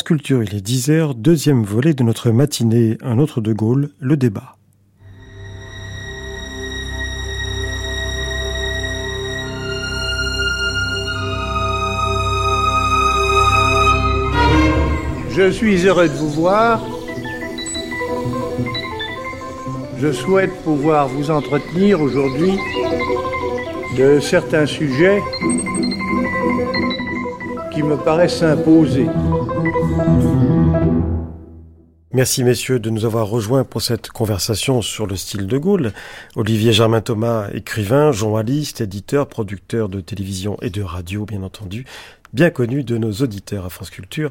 Culture, il est 10h, deuxième volet de notre matinée, un autre de Gaulle, le débat. Je suis heureux de vous voir. Je souhaite pouvoir vous entretenir aujourd'hui de certains sujets qui me paraissent s'imposer. Merci messieurs de nous avoir rejoints pour cette conversation sur le style de Gaulle. Olivier Germain Thomas, écrivain, journaliste, éditeur, producteur de télévision et de radio bien entendu, bien connu de nos auditeurs à France Culture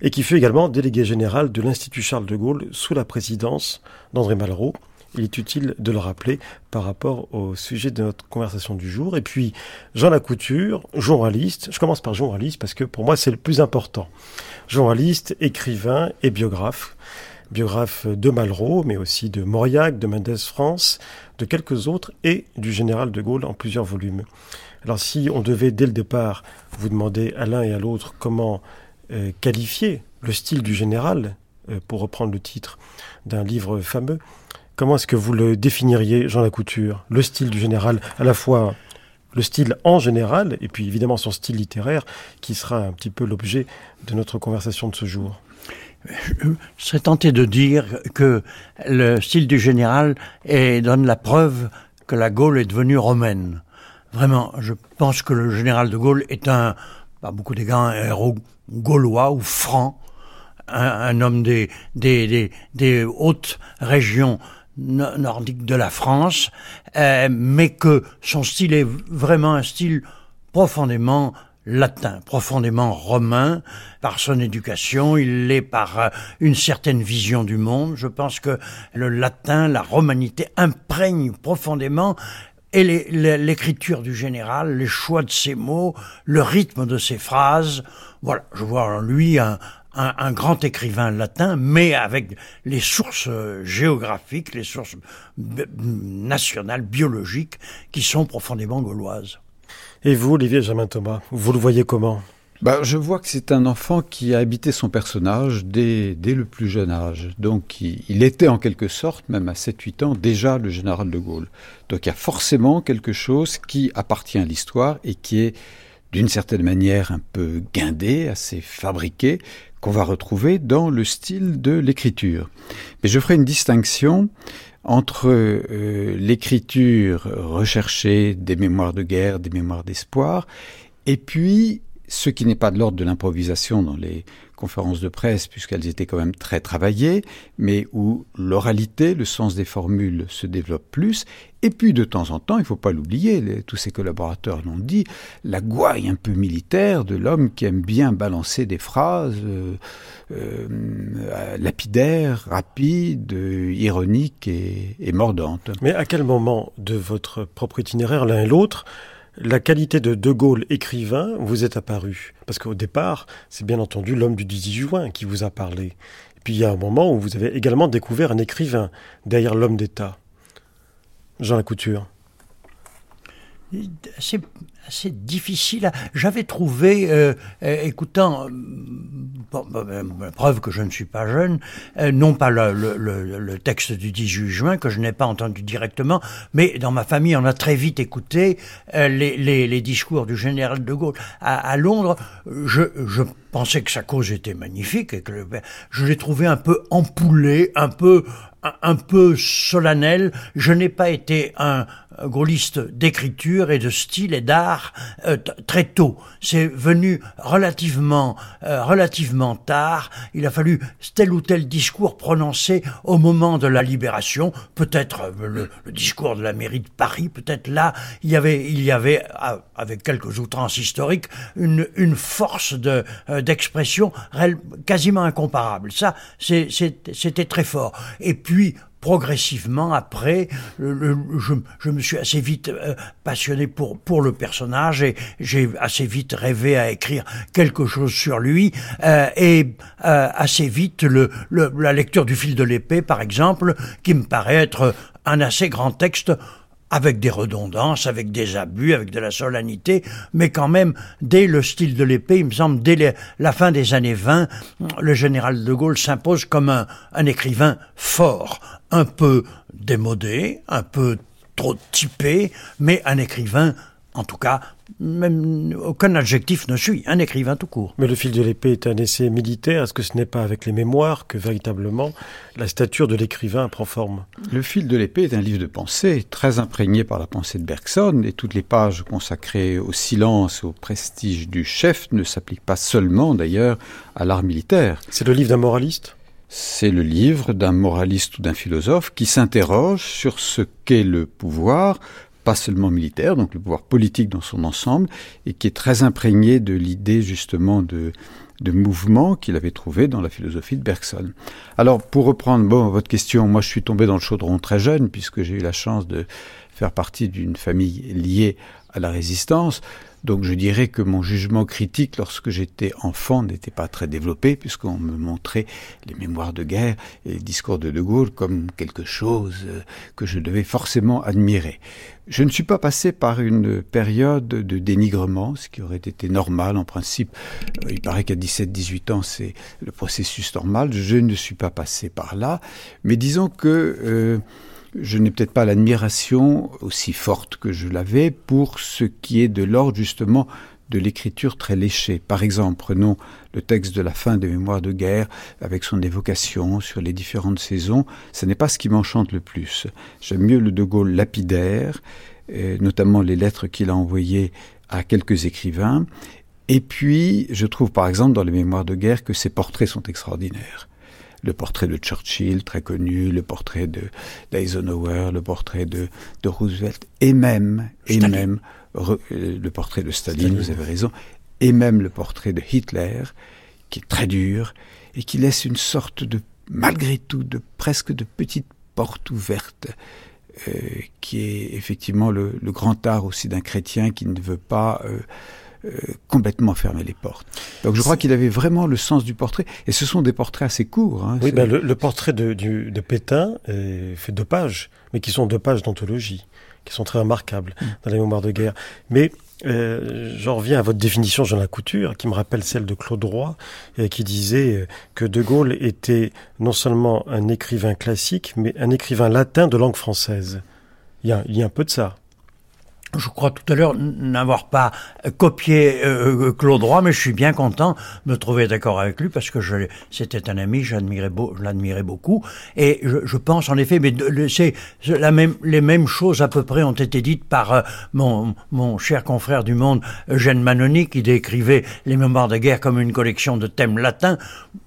et qui fut également délégué général de l'Institut Charles de Gaulle sous la présidence d'André Malraux. Il est utile de le rappeler par rapport au sujet de notre conversation du jour. Et puis, Jean Lacouture, journaliste. Je commence par journaliste parce que pour moi, c'est le plus important. Journaliste, écrivain et biographe. Biographe de Malraux, mais aussi de Mauriac, de Mendès France, de quelques autres et du général de Gaulle en plusieurs volumes. Alors si on devait dès le départ vous demander à l'un et à l'autre comment euh, qualifier le style du général, euh, pour reprendre le titre d'un livre fameux. Comment est-ce que vous le définiriez, Jean Lacouture Le style du général, à la fois le style en général, et puis évidemment son style littéraire, qui sera un petit peu l'objet de notre conversation de ce jour? Je serais tenté de dire que le style du général donne la preuve que la Gaule est devenue romaine. Vraiment, je pense que le général de Gaulle est un, pas beaucoup d'égards, un héros gaulois ou franc, un, homme des, des, des, hautes régions nordiques de la France, euh, mais que son style est vraiment un style profondément latin, profondément romain, par son éducation, il l'est par euh, une certaine vision du monde. Je pense que le latin, la romanité imprègne profondément et l'écriture du général, les choix de ses mots, le rythme de ses phrases. Voilà, je vois en lui un, un, grand écrivain latin, mais avec les sources géographiques, les sources nationales, biologiques, qui sont profondément gauloises. Et vous, Olivier Jamin Thomas, vous le voyez comment? Bah, je vois que c'est un enfant qui a habité son personnage dès, dès le plus jeune âge. Donc il, était en quelque sorte, même à 7-8 ans, déjà le général de Gaulle. Donc il y a forcément quelque chose qui appartient à l'histoire et qui est d'une certaine manière un peu guindé, assez fabriqué, qu'on va retrouver dans le style de l'écriture. Mais je ferai une distinction entre euh, l'écriture recherchée des mémoires de guerre, des mémoires d'espoir, et puis ce qui n'est pas de l'ordre de l'improvisation dans les conférences de presse, puisqu'elles étaient quand même très travaillées, mais où l'oralité, le sens des formules se développe plus. Et puis, de temps en temps, il ne faut pas l'oublier, tous ses collaborateurs l'ont dit, la gouaille un peu militaire de l'homme qui aime bien balancer des phrases euh, euh, lapidaires, rapides, ironiques et, et mordantes. Mais à quel moment de votre propre itinéraire, l'un et l'autre, la qualité de De Gaulle écrivain vous est apparue Parce qu'au départ, c'est bien entendu l'homme du 18 juin qui vous a parlé. Et puis il y a un moment où vous avez également découvert un écrivain derrière l'homme d'État. Jean Lacouture. C'est assez difficile. J'avais trouvé, euh, euh, écoutant, euh, preuve que je ne suis pas jeune, non pas le, le, texte du 18 juin que je n'ai pas entendu directement, mais dans ma famille on a très vite écouté les, les, les, discours du général de Gaulle à, à Londres. Je, je, pensais que sa cause était magnifique et que je l'ai trouvé un peu empoulé, un peu un peu solennel. Je n'ai pas été un, gaulliste d'écriture et de style et d'art euh, très tôt. C'est venu relativement, euh, relativement tard. Il a fallu tel ou tel discours prononcé au moment de la libération. Peut-être euh, le, le, discours de la mairie de Paris. Peut-être là, il y avait, il y avait, avec quelques outrances historiques, une, une force de d'expression quasiment incomparable. Ça, c'était très fort. Et puis, progressivement après, je, je, me suis assez vite euh, passionné pour pour le personnage et j'ai assez vite rêvé à écrire quelque chose sur lui euh, et euh, assez vite le, la lecture du fil de l'épée par exemple qui me paraît être un assez grand texte avec des redondances, avec des abus, avec de la solennité, mais quand même, dès le style de l'épée, il me semble, dès la fin des années 20, le général de Gaulle s'impose comme un, un écrivain fort, un peu démodé, un peu trop typé, mais un écrivain en tout cas, même aucun adjectif ne suit, un écrivain tout court. Mais le fil de l'épée est un essai militaire. Est-ce que ce n'est pas avec les mémoires que véritablement la stature de l'écrivain prend forme? Le fil de l'épée est un livre de pensée très imprégné par la pensée de Bergson et toutes les pages consacrées au silence, au prestige du chef ne s'appliquent pas seulement d'ailleurs à l'art militaire. C'est le livre d'un moraliste? C'est le livre d'un moraliste ou d'un philosophe qui s'interroge sur ce qu'est le pouvoir, pas seulement militaire, donc le pouvoir politique dans son ensemble, et qui est très imprégné de l'idée justement de, de mouvement qu'il avait trouvé dans la philosophie de Bergson. Alors, pour reprendre bon, votre question, moi je suis tombé dans le chaudron très jeune, puisque j'ai eu la chance de faire partie d'une famille liée à la résistance. Donc je dirais que mon jugement critique lorsque j'étais enfant n'était pas très développé puisqu'on me montrait les mémoires de guerre et les discours de De Gaulle comme quelque chose euh, que je devais forcément admirer. Je ne suis pas passé par une période de dénigrement, ce qui aurait été normal en principe. Euh, il paraît qu'à 17-18 ans c'est le processus normal. Je ne suis pas passé par là, mais disons que euh, je n'ai peut-être pas l'admiration aussi forte que je l'avais pour ce qui est de l'ordre justement de l'écriture très léchée. Par exemple, prenons le texte de la fin des Mémoires de guerre avec son évocation sur les différentes saisons. Ce n'est pas ce qui m'enchante le plus. J'aime mieux le De Gaulle lapidaire, euh, notamment les lettres qu'il a envoyées à quelques écrivains. Et puis, je trouve par exemple dans les Mémoires de guerre que ses portraits sont extraordinaires le portrait de Churchill, très connu, le portrait de d'Eisenhower, le portrait de, de Roosevelt, et même, et même euh, le portrait de Staline, vous avez raison, et même le portrait de Hitler, qui est très dur, et qui laisse une sorte de, malgré tout, de presque de petite porte ouverte, euh, qui est effectivement le, le, grand art aussi d'un chrétien qui ne veut pas euh, euh, complètement fermer les portes. Donc je crois qu'il avait vraiment le sens du portrait. Et ce sont des portraits assez courts. Hein, oui, ben le, le, portrait de, du, de Pétain est fait deux pages, mais qui sont deux pages d'anthologie, qui sont très remarquables mm. dans les mémoires de guerre. Mais euh, j'en reviens à votre définition, Jean Lacouture, qui me rappelle celle de Claude Roy, euh, qui disait que De Gaulle était non seulement un écrivain classique, mais un écrivain latin de langue française. Il y a, il y a un peu de ça je crois tout à l'heure n'avoir pas copié euh, euh, Claude Roy, mais je suis bien content de me trouver d'accord avec lui parce que c'était un ami, j'admirais, je l'admirais beaucoup. Et je, je, pense en effet, mais c'est la même, les mêmes choses à peu près ont été dites par euh, mon, mon cher confrère du Monde, Eugène Manoni, qui décrivait les mémoires de guerre comme une collection de thèmes latins.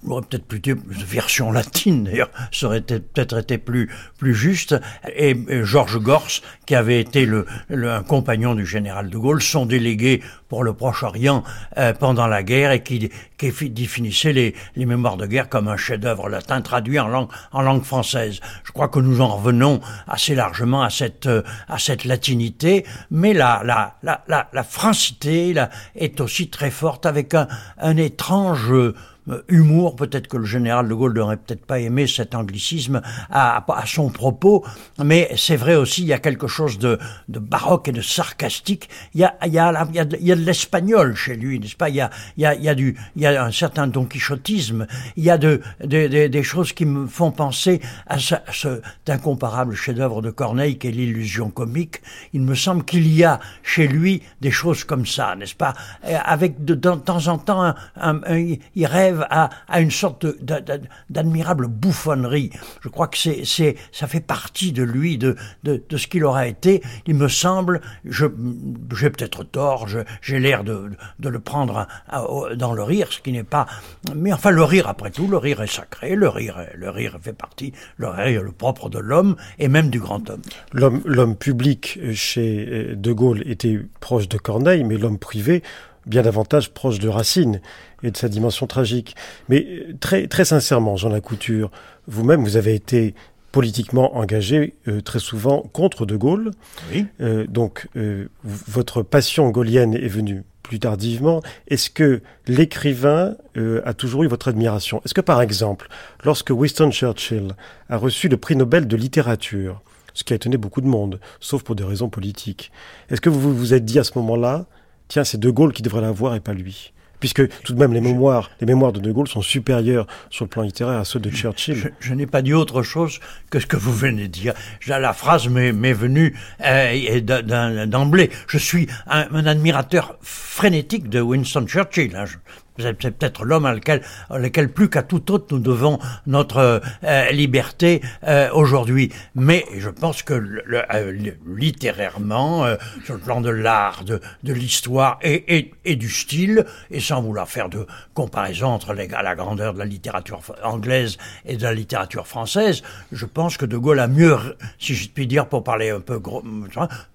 Peut-être une version latine d'ailleurs, ça aurait peut-être été plus, plus juste. Et, Georges Gors, qui avait été le, le un compagnons du général de Gaulle, sont délégués pour le Proche-Orient euh, pendant la guerre et qui, qui définissait les, les, mémoires de guerre comme un chef-d'œuvre latin traduit en langue, en langue française. Je crois que nous en revenons assez largement à cette, euh, à cette latinité, mais la, la, la, la, la francité là, est aussi très forte avec un, un étrange humour. Peut-être que le général de Gaulle n'aurait peut-être pas aimé cet anglicisme à, à son propos, mais c'est vrai aussi, il y a quelque chose de, de baroque et de sarcastique. Il y a, il y a, il y a de, l'espagnol chez lui, n'est-ce pas? Il y, a, il, il y a du, il y a un certain don quichotisme. Il y a de, de, de des choses qui me font penser à, ce, incomparable chef-d'œuvre de Corneille qu'est l'illusion comique. Il me semble qu'il y a chez lui des choses comme ça, n'est-ce pas? Avec de, de, temps en temps, un, il rêve à, une sorte d'admirable bouffonnerie. Je crois que c'est, ça fait partie de lui, de, ce qu'il aura été. Il me semble, j'ai peut-être tort, j'ai l'air de, le prendre dans le rire, ce qui n'est pas. Mais enfin, le rire, après tout, le rire est sacré, le rire, le rire fait partie, le rire est le propre de l'homme et même du grand homme. L'homme, l'homme public chez De Gaulle était proche de Corneille, mais l'homme privé bien davantage proche de Racine et de sa dimension tragique. Mais euh, très, très sincèrement, Jean Lacouture, vous-même, vous avez été politiquement engagé euh, très souvent contre De Gaulle. Oui. Euh, donc, euh, votre passion gaulienne est venue plus tardivement. Est-ce que l'écrivain euh, a toujours eu votre admiration? Est-ce que, par exemple, lorsque Winston Churchill a reçu le prix Nobel de littérature, ce qui a étonné beaucoup de monde, sauf pour des raisons politiques. Est-ce que vous vous êtes dit à ce moment-là, tiens, c'est De Gaulle qui devrait l'avoir et pas lui puisque tout de même les mémoires, les mémoires de De Gaulle sont supérieures sur le plan littéraire à ceux de Churchill. Je, n'ai pas dit autre chose que ce que vous venez de dire. La phrase m'est venue euh, d'emblée. Je suis un, un, admirateur frénétique de Winston Churchill. Hein. C'est peut-être l'homme à lequel, lequel plus qu'à tout autre nous devons notre euh, liberté euh, aujourd'hui. Mais je pense que euh, littérairement, sur le plan de l'art, de, de l'histoire et, et, et, du style, et sans vouloir faire de comparaison entre les, la grandeur de la littérature anglaise et de la littérature française, je pense que De Gaulle a mieux, si je puis dire pour parler un peu gros,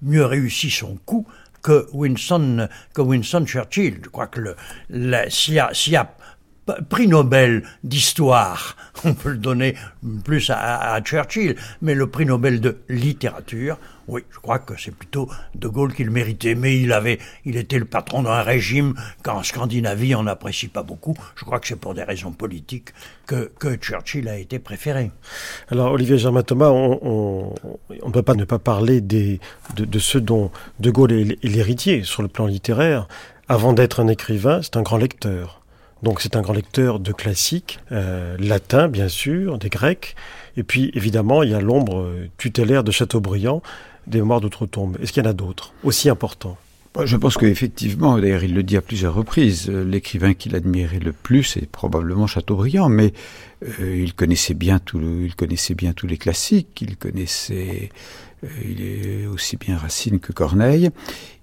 mieux réussi son coup que Winston, que Winston Churchill. Je crois que le, s'il y prix Nobel d'histoire, on peut le donner plus à, Churchill, mais le prix Nobel de littérature, oui, je crois que c'est plutôt De Gaulle qui le méritait, mais il avait, il était le patron d'un régime qu'en Scandinavie on n'apprécie pas beaucoup. Je crois que c'est pour des raisons politiques que, Churchill a été préféré. Alors Olivier Germain Thomas, on ne peut pas ne pas parler des, de, de dont De Gaulle est l'héritier sur le plan littéraire. Avant d'être un écrivain, c'est un grand lecteur. Donc c'est un grand lecteur de classiques, euh, latin bien sûr, des grecs, et puis évidemment il y a l'ombre tutélaire de Chateaubriand, des mémoires d'outre-tombe. Est-ce qu'il y en a d'autres aussi importants? Je pense qu'effectivement, d'ailleurs, il le dit à plusieurs reprises, euh, l'écrivain qu'il admirait le plus, c'est probablement Chateaubriand, mais euh, il connaissait bien tout il connaissait bien tous les classiques, il connaissait, euh, il est aussi bien Racine que Corneille.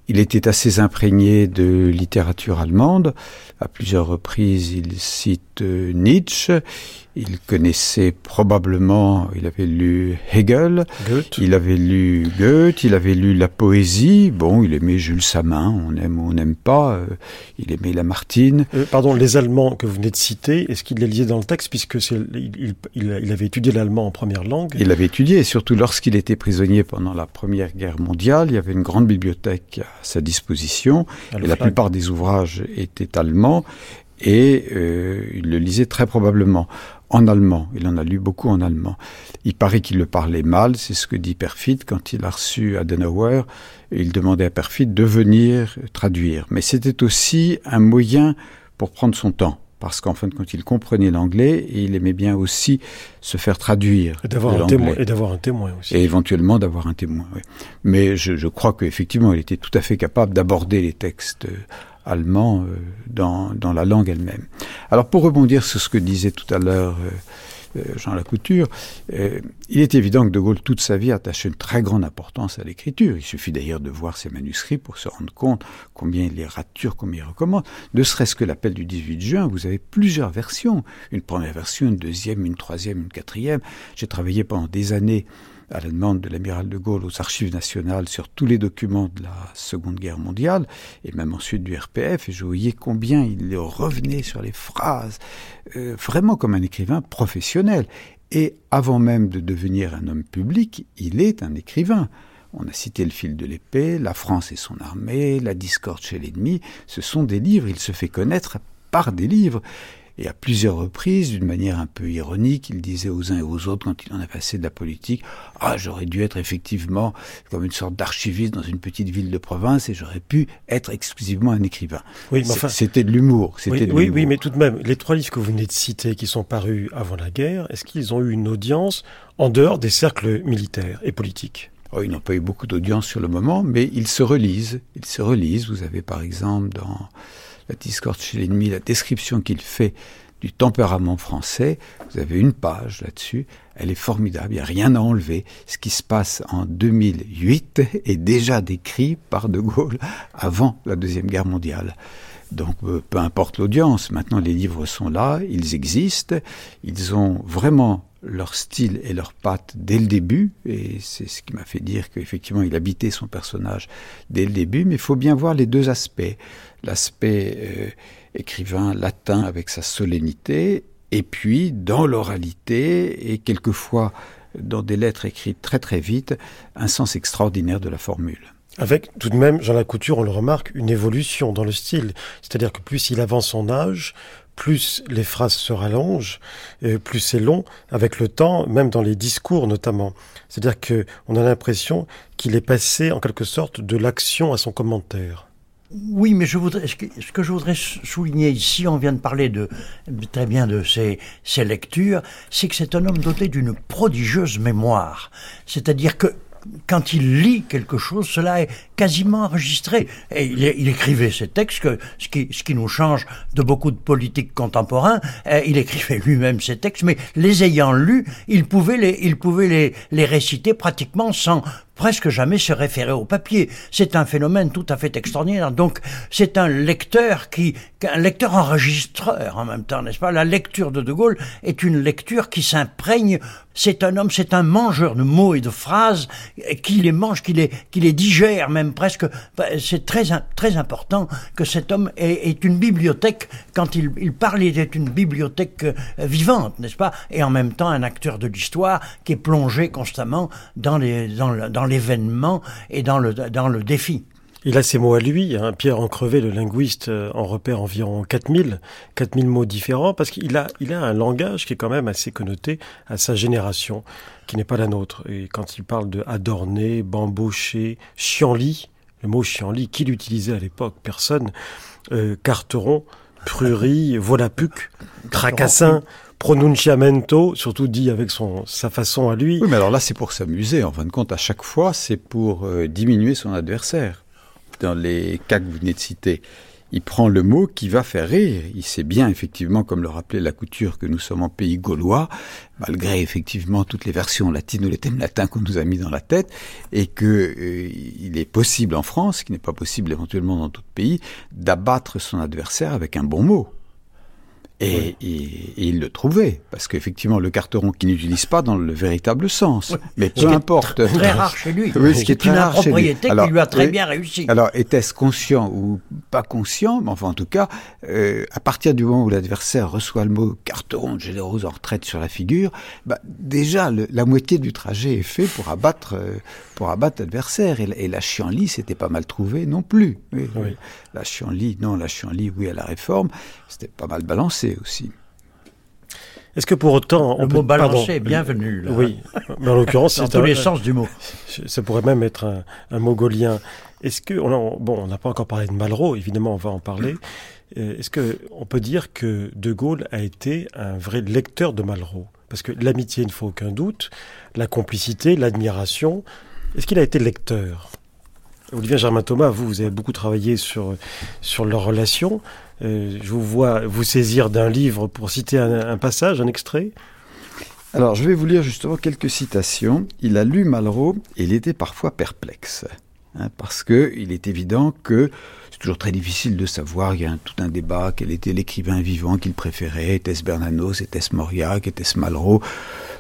Il était assez imprégné de littérature allemande. À plusieurs reprises, il cite euh, Nietzsche. Il connaissait probablement, il avait lu Hegel, Goethe. il avait lu Goethe, il avait lu la poésie. Bon, il aimait Jules Samin, on aime ou on n'aime pas. Euh, il aimait Lamartine. Euh, pardon, les Allemands que vous venez de citer, est-ce qu'il les liait dans le texte puisque c'est, il, il, il, avait étudié l'allemand en première langue? Il avait étudié, et surtout lorsqu'il était prisonnier pendant la Première Guerre mondiale, il y avait une grande bibliothèque à sa disposition, et la plupart des ouvrages étaient allemands et euh, il le lisait très probablement en allemand. Il en a lu beaucoup en allemand. Il paraît qu'il le parlait mal, c'est ce que dit Perfit quand il a reçu Adenauer. Il demandait à Perfit de venir traduire. Mais c'était aussi un moyen pour prendre son temps. Parce qu'en fin de compte, il comprenait l'anglais et il aimait bien aussi se faire traduire. Et d'avoir un, témoin, et d'avoir un témoin aussi. Et éventuellement d'avoir un témoin, oui. Mais je, je crois qu'effectivement, il était tout à fait capable d'aborder les textes euh, dans, dans, la langue elle-même. Alors pour rebondir sur ce que disait tout à l'heure euh, euh, Jean Lacouture, euh, il est évident que De Gaulle, toute sa vie, attaché une très grande importance à l'écriture. Il suffit d'ailleurs de voir ses manuscrits pour se rendre compte combien il les rature, combien il recommande. Ne serait-ce que l'appel du 18 juin, vous avez plusieurs versions. Une première version, une deuxième, une troisième, une quatrième. J'ai travaillé pendant des années à la demande de l'amiral de Gaulle aux archives nationales sur tous les documents de la Seconde Guerre mondiale, et même ensuite du RPF, et je voyais combien il revenait sur les phrases, euh, vraiment comme un écrivain professionnel. Et avant même de devenir un homme public, il est un écrivain. On a cité le fil de l'épée, La France et son armée, La discorde chez l'ennemi. Ce sont des livres, il se fait connaître par des livres. Et à plusieurs reprises, d'une manière un peu ironique, il disait aux uns et aux autres, quand il en a passé de la politique, ah, j'aurais dû être effectivement comme une sorte d'archiviste dans une petite ville de province et j'aurais pu être exclusivement un écrivain. Oui, mais enfin, c'était de l'humour. Oui, oui, oui, mais tout de même, les trois livres que vous venez de citer, qui sont parus avant la guerre, est-ce qu'ils ont eu une audience en dehors des cercles militaires et politiques? Oh, ils n'ont pas eu beaucoup d'audience sur le moment, mais ils se relisent. Ils se relisent. Vous avez par exemple dans la discorde chez l'ennemi, la description qu'il fait du tempérament français, vous avez une page là-dessus, elle est formidable, il n'y a rien à enlever. Ce qui se passe en 2008 est déjà décrit par De Gaulle avant la Deuxième Guerre mondiale. Donc euh, peu importe l'audience, maintenant les livres sont là, ils existent, ils ont vraiment leur style et leur patte dès le début, et c'est ce qui m'a fait dire qu'effectivement il habitait son personnage dès le début, mais il faut bien voir les deux aspects. L'aspect euh, écrivain latin avec sa solennité, et puis dans l'oralité, et quelquefois dans des lettres écrites très très vite, un sens extraordinaire de la formule. Avec tout de même, Jean Lacouture, on le remarque, une évolution dans le style. C'est-à-dire que plus il avance son âge, plus les phrases se rallongent, plus c'est long avec le temps, même dans les discours notamment. C'est-à-dire que on a l'impression qu'il est passé en quelque sorte de l'action à son commentaire. Oui, mais je voudrais, ce que, je voudrais souligner ici, on vient de parler de, très bien de ses, ses lectures, c'est que c'est un homme doté d'une prodigieuse mémoire. C'est-à-dire que quand il lit quelque chose, cela est quasiment enregistré. Et il, écrivait ces textes, ce, qui, ce qui nous change de beaucoup de politiques contemporains. Euh, il écrivait lui-même ces textes, mais les ayant lus, il pouvait les, il pouvait les, les réciter pratiquement sans presque jamais se référer au papier. C'est un phénomène tout à fait extraordinaire. Donc, c'est un lecteur qui, un lecteur enregistreur en même temps, n'est-ce pas? La lecture de De Gaulle est une lecture qui s'imprègne. C'est un homme, c'est un mangeur de mots et de phrases qui les mange, qui les, qui les digère même presque. C'est très, très important que cet homme est, une bibliothèque. Quand il, parle, il est une bibliothèque euh, vivante, n'est-ce pas? Et en même temps, un acteur de l'histoire qui est plongé constamment dans les, dans, dans l'événement et dans le, dans le défi. Il a ses mots à lui. Hein. Pierre Encrevé, le linguiste, euh, en repère environ 4000, 4000 mots différents, parce qu'il a, il a un langage qui est quand même assez connoté à sa génération, qui n'est pas la nôtre. Et quand il parle de adorné, bambauché, chienlit, le mot chienlit, qui l'utilisait à l'époque Personne. Euh, carteron, prurie, volapuc, tracassin, pronunciamento, surtout dit avec son, sa façon à lui. Oui, mais alors là, c'est pour s'amuser. En fin de compte, à chaque fois, c'est pour euh, diminuer son adversaire. Dans les cas que vous venez de citer, il prend le mot qui va faire rire. Il sait bien, effectivement, comme le rappelait la couture, que nous sommes en pays gaulois, malgré effectivement toutes les versions latines ou les thèmes latins qu'on nous a mis dans la tête, et que euh, il est possible en France, ce qui n'est pas possible éventuellement dans tout pays, d'abattre son adversaire avec un bon mot. Et, il le trouvait, parce qu'effectivement, le carteron qui n'utilise pas dans le véritable sens. Mais peu importe. Très, très rare chez lui. Oui, ce qui est une propriété qui lui a très bien réussi. Alors, était-ce conscient ou pas conscient? Mais enfin, en tout cas, euh, à partir du moment où l'adversaire reçoit le mot carteron de généreuse en retraite sur la figure, bah, déjà, la moitié du trajet est fait pour abattre, euh, pour abattre l'adversaire. Et, et, la chienlit, c'était pas mal trouvé non plus. Oui, oui. La chienlit, non, la chienlit, oui, à la réforme, c'était pas mal balancé aussi. Est-ce que pour autant... On le peut, mot balancer est bienvenu. Là. Oui, mais en l'occurrence... c'est tous les sens du mot. Ça pourrait même être un, un mot gaulien. Est-ce que... On bon, on n'a pas encore parlé de Malraux, évidemment, on va en parler. Euh, est-ce qu'on peut dire que De Gaulle a été un vrai lecteur de Malraux? Parce que l'amitié, il ne faut aucun doute, la complicité, l'admiration. Est-ce qu'il a été lecteur? Olivier Germain Thomas, vous, vous avez beaucoup travaillé sur, sur leur relation. Euh, je vous vois vous saisir d'un livre pour citer un, passage, un extrait. Alors, je vais vous lire justement quelques citations. Il a lu Malraux et il était parfois perplexe. Hein, parce que il est évident que c'est toujours très difficile de savoir, il y a tout un débat, quel était l'écrivain vivant qu'il préférait, était-ce Bernanos, était-ce Mauriac, était-ce Malraux,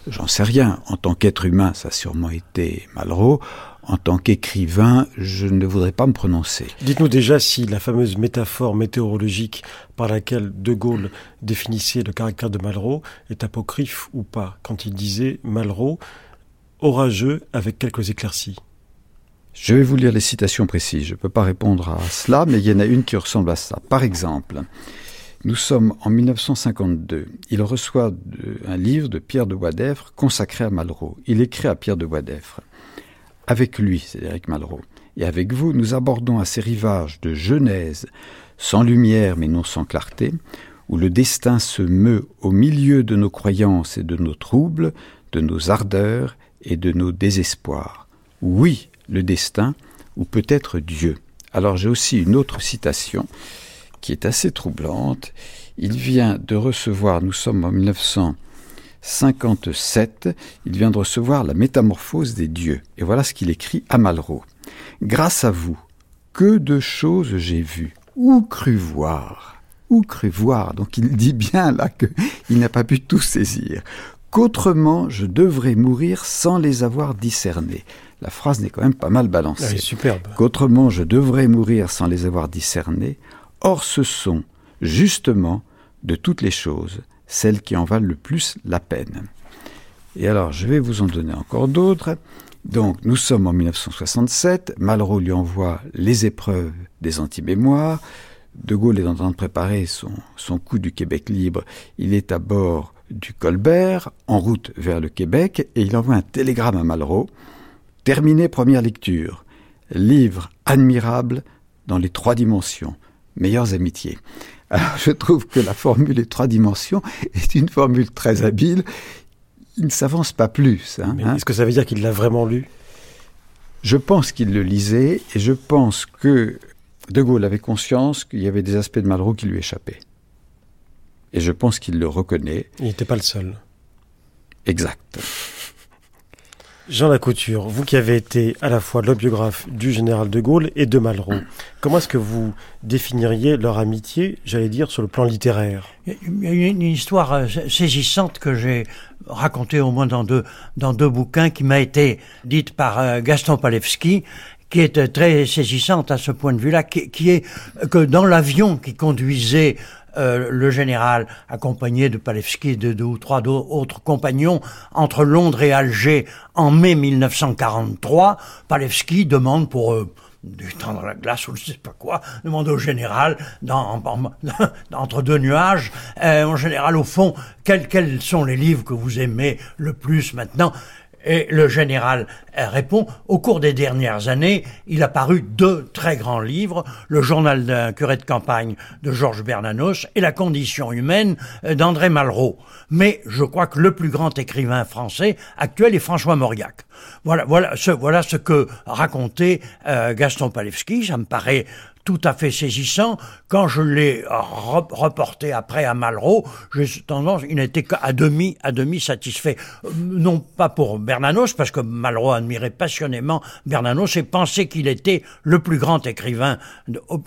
j'en sais rien. En tant qu'être humain, ça a sûrement été Malraux en tant qu'écrivain, je ne voudrais pas me prononcer. Dites-nous déjà si la fameuse métaphore météorologique par laquelle De Gaulle définissait le caractère de Malraux est apocryphe ou pas, quand il disait Malraux orageux avec quelques éclaircies. Je vais vous lire les citations précises. Je ne peux pas répondre à cela, mais il y en a une qui ressemble à ça. Par exemple, nous sommes en 1952. Il reçoit un livre de Pierre de Boisdeffre consacré à Malraux. Il écrit à Pierre de Boisdeffre. Avec lui, c'est Éric Malraux, et avec vous, nous abordons à ces rivages de Genèse, sans lumière mais non sans clarté, où le destin se meut au milieu de nos croyances et de nos troubles, de nos ardeurs et de nos désespoirs. Oui, le destin, ou peut-être Dieu. Alors j'ai aussi une autre citation qui est assez troublante. Il vient de recevoir, nous sommes en 1900, 57, il vient de recevoir la métamorphose des dieux. Et voilà ce qu'il écrit à Malraux. Grâce à vous, que de choses j'ai vues, ou cru voir, ou cru voir? Donc il dit bien là qu'il n'a pas pu tout saisir. Qu'autrement je devrais mourir sans les avoir discernés. La phrase n'est quand même pas mal balancée. superbe. Qu'autrement je devrais mourir sans les avoir discernés. Or ce sont, justement, de toutes les choses, celles qui en valent le plus la peine. Et alors, je vais vous en donner encore d'autres. Donc, nous sommes en 1967, Malraux lui envoie les épreuves des anti-mémoires. De Gaulle est en train de préparer son, son coup du Québec libre. Il est à bord du Colbert, en route vers le Québec, et il envoie un télégramme à Malraux. Terminé première lecture. Livre admirable dans les trois dimensions. Meilleures amitiés. Alors je trouve que la formule les trois dimensions est une formule très habile. Il ne s'avance pas plus. Hein, hein. Est-ce que ça veut dire qu'il l'a vraiment lu? Je pense qu'il le lisait et je pense que De Gaulle avait conscience qu'il y avait des aspects de Malraux qui lui échappaient. Et je pense qu'il le reconnaît. Il n'était pas le seul. Exact. Jean Lacouture, vous qui avez été à la fois le biographe du général de Gaulle et de Malraux, comment est-ce que vous définiriez leur amitié, j'allais dire, sur le plan littéraire? Il y a une histoire euh, saisissante que j'ai racontée au moins dans deux, dans deux bouquins qui m'a été dite par euh, Gaston Palevski qui est euh, très saisissante à ce point de vue-là, qui, est que dans l'avion qui conduisait euh, le général, accompagné de Palevski et de deux ou trois autres compagnons, entre Londres et Alger en mai 1943, Palevski demande pour euh, détendre la glace ou je sais pas quoi, demande au général, dans, entre deux nuages, euh, en général, au fond, quels, quels sont les livres que vous aimez le plus maintenant? Et le général répond, au cours des dernières années, il a paru deux très grands livres, Le journal d'un curé de campagne de Georges Bernanos et La condition humaine d'André Malraux. Mais je crois que le plus grand écrivain français actuel est François Mauriac. Voilà, voilà ce, voilà ce que racontait euh, Gaston Palevski. Ça me paraît tout à fait saisissant. Quand je l'ai reporté après à Malraux, j'ai tendance, il n'était qu'à demi, à demi satisfait. Euh, non pas pour Bernanos, parce que Malraux admirait passionnément Bernanos et pensait qu'il était le plus grand écrivain,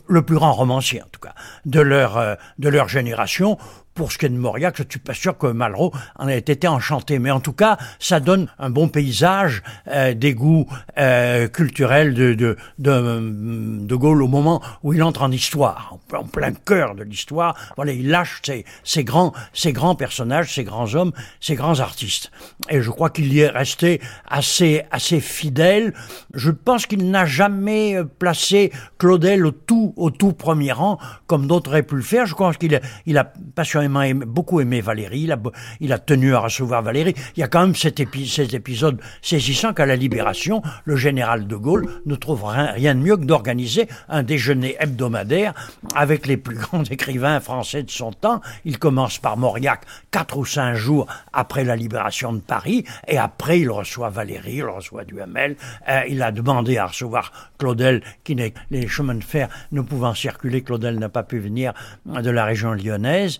le plus grand romancier en tout cas, de leur, euh, de leur génération pour ce qui est de Mauriac, je ne suis pas sûr que Malraux en ait été enchanté. Mais en tout cas, ça donne un bon paysage euh, des goûts euh, culturels de, de, de, de, Gaulle au moment où il entre en histoire, en, plein cœur de l'histoire. Voilà, il lâche ses, ses, grands, ses grands personnages, ses grands hommes, ses grands artistes. Et je crois qu'il y est resté assez, assez fidèle. Je pense qu'il n'a jamais euh, placé Claudel au tout, au tout premier rang, comme d'autres auraient pu le faire. Je pense qu'il a, il a passionnément beaucoup aimé Valérie, il a, tenu à recevoir Valérie. Il y a quand même cet, cet épisode saisissant qu'à la Libération, le général de Gaulle ne trouve rien, de mieux que d'organiser un déjeuner hebdomadaire avec les plus grands écrivains français de son temps. Il commence par Mauriac, quatre ou cinq jours après la libération de Paris, et après il reçoit Valérie, il reçoit Duhamel. Euh, il a demandé à recevoir Claudel, qui n'est les chemins de fer ne pouvant circuler, Claudel n'a pas pu venir de la région lyonnaise.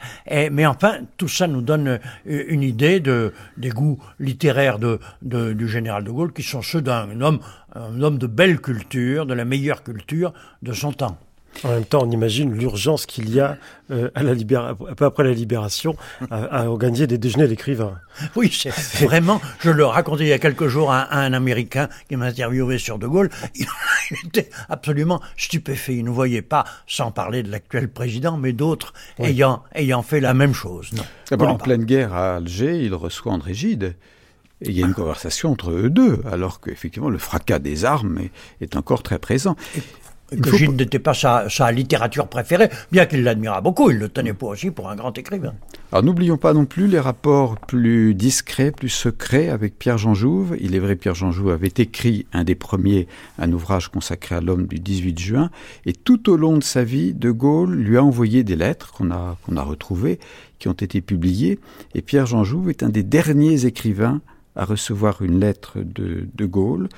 Mais enfin, tout ça nous donne euh, une idée de, des goûts littéraires du général de Gaulle, qui sont ceux d'un homme, un homme de belle culture, de la meilleure culture de son temps. En même temps, on imagine l'urgence qu'il y a euh, à la un peu après la libération à, organiser des déjeuners d'écrivains. Oui, c'est vraiment. Je le racontais il y a quelques jours à, un Américain qui m'a interviewé sur De Gaulle. Il, était absolument stupéfait. Il ne voyait pas, sans parler de l'actuel président, mais d'autres ayant ayant fait la même chose. Non. en pleine guerre à Alger, il reçoit André Gide. Et il y a une conversation entre eux deux, alors qu'effectivement le fracas des armes est, est encore très présent que Gide n'était pas sa, sa, littérature préférée, bien qu'il l'admirât beaucoup, il le tenait pas aussi pour un grand écrivain. Alors n'oublions pas non plus les rapports plus discrets, plus secrets avec Pierre-Jean Jouve. Il est vrai, Pierre-Jean Jouve avait écrit un des premiers, un ouvrage consacré à l'homme du 18 juin, et tout au long de sa vie, De Gaulle lui a envoyé des lettres qu'on a, qu'on a retrouvées, qui ont été publiées, et Pierre-Jean Jouve est un des derniers écrivains à recevoir une lettre de De Gaulle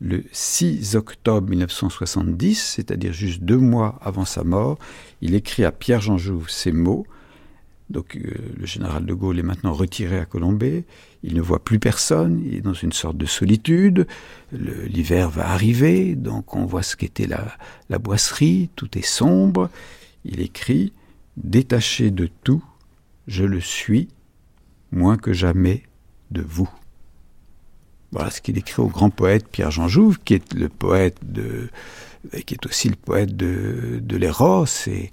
le 6 octobre 1970, c'est-à-dire juste deux mois avant sa mort, il écrit à Pierre-Jean Jouve ces mots. Donc euh, le général de Gaulle est maintenant retiré à Colombey, il ne voit plus personne, il est dans une sorte de solitude, l'hiver va arriver, donc on voit ce qu'était la, la boisserie, tout est sombre. Il écrit Détaché de tout, je le suis, moins que jamais de vous. Voilà ce qu'il écrit au grand poète Pierre-Jean Jouve, qui est le poète de, qui est aussi le poète de, de l'éros et,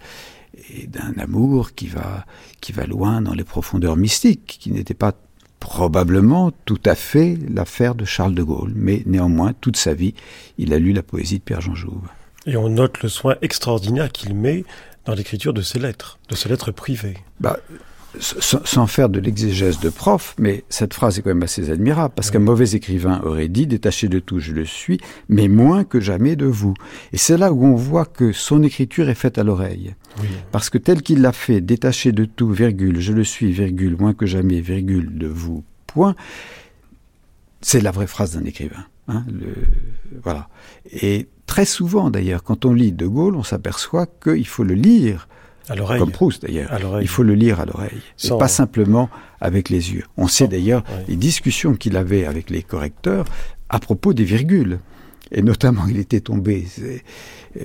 et d'un amour qui va, qui va loin dans les profondeurs mystiques, qui n'était pas probablement tout à fait l'affaire de Charles de Gaulle, mais néanmoins, toute sa vie, il a lu la poésie de Pierre-Jean Jouve. Et on note le soin extraordinaire qu'il met dans l'écriture de ses lettres, de ses lettres privées. Bah, sans faire de l'exégèse de prof, mais cette phrase est quand même assez admirable, parce qu'un mauvais écrivain aurait dit, détaché de tout, je le suis, mais moins que jamais de vous. Et c'est là où on voit que son écriture est faite à l'oreille. Parce que tel qu'il l'a fait, détaché de tout, virgule, je le suis, virgule, moins que jamais, virgule, de vous, point, c'est la vraie phrase d'un écrivain. Hein, le, voilà. Et très souvent, d'ailleurs, quand on lit De Gaulle, on s'aperçoit qu'il faut le lire à l'oreille. Comme Proust d'ailleurs. Il faut le lire à l'oreille. Et pas simplement avec les yeux. On sait d'ailleurs les discussions qu'il avait avec les correcteurs à propos des virgules. Et notamment, il était tombé,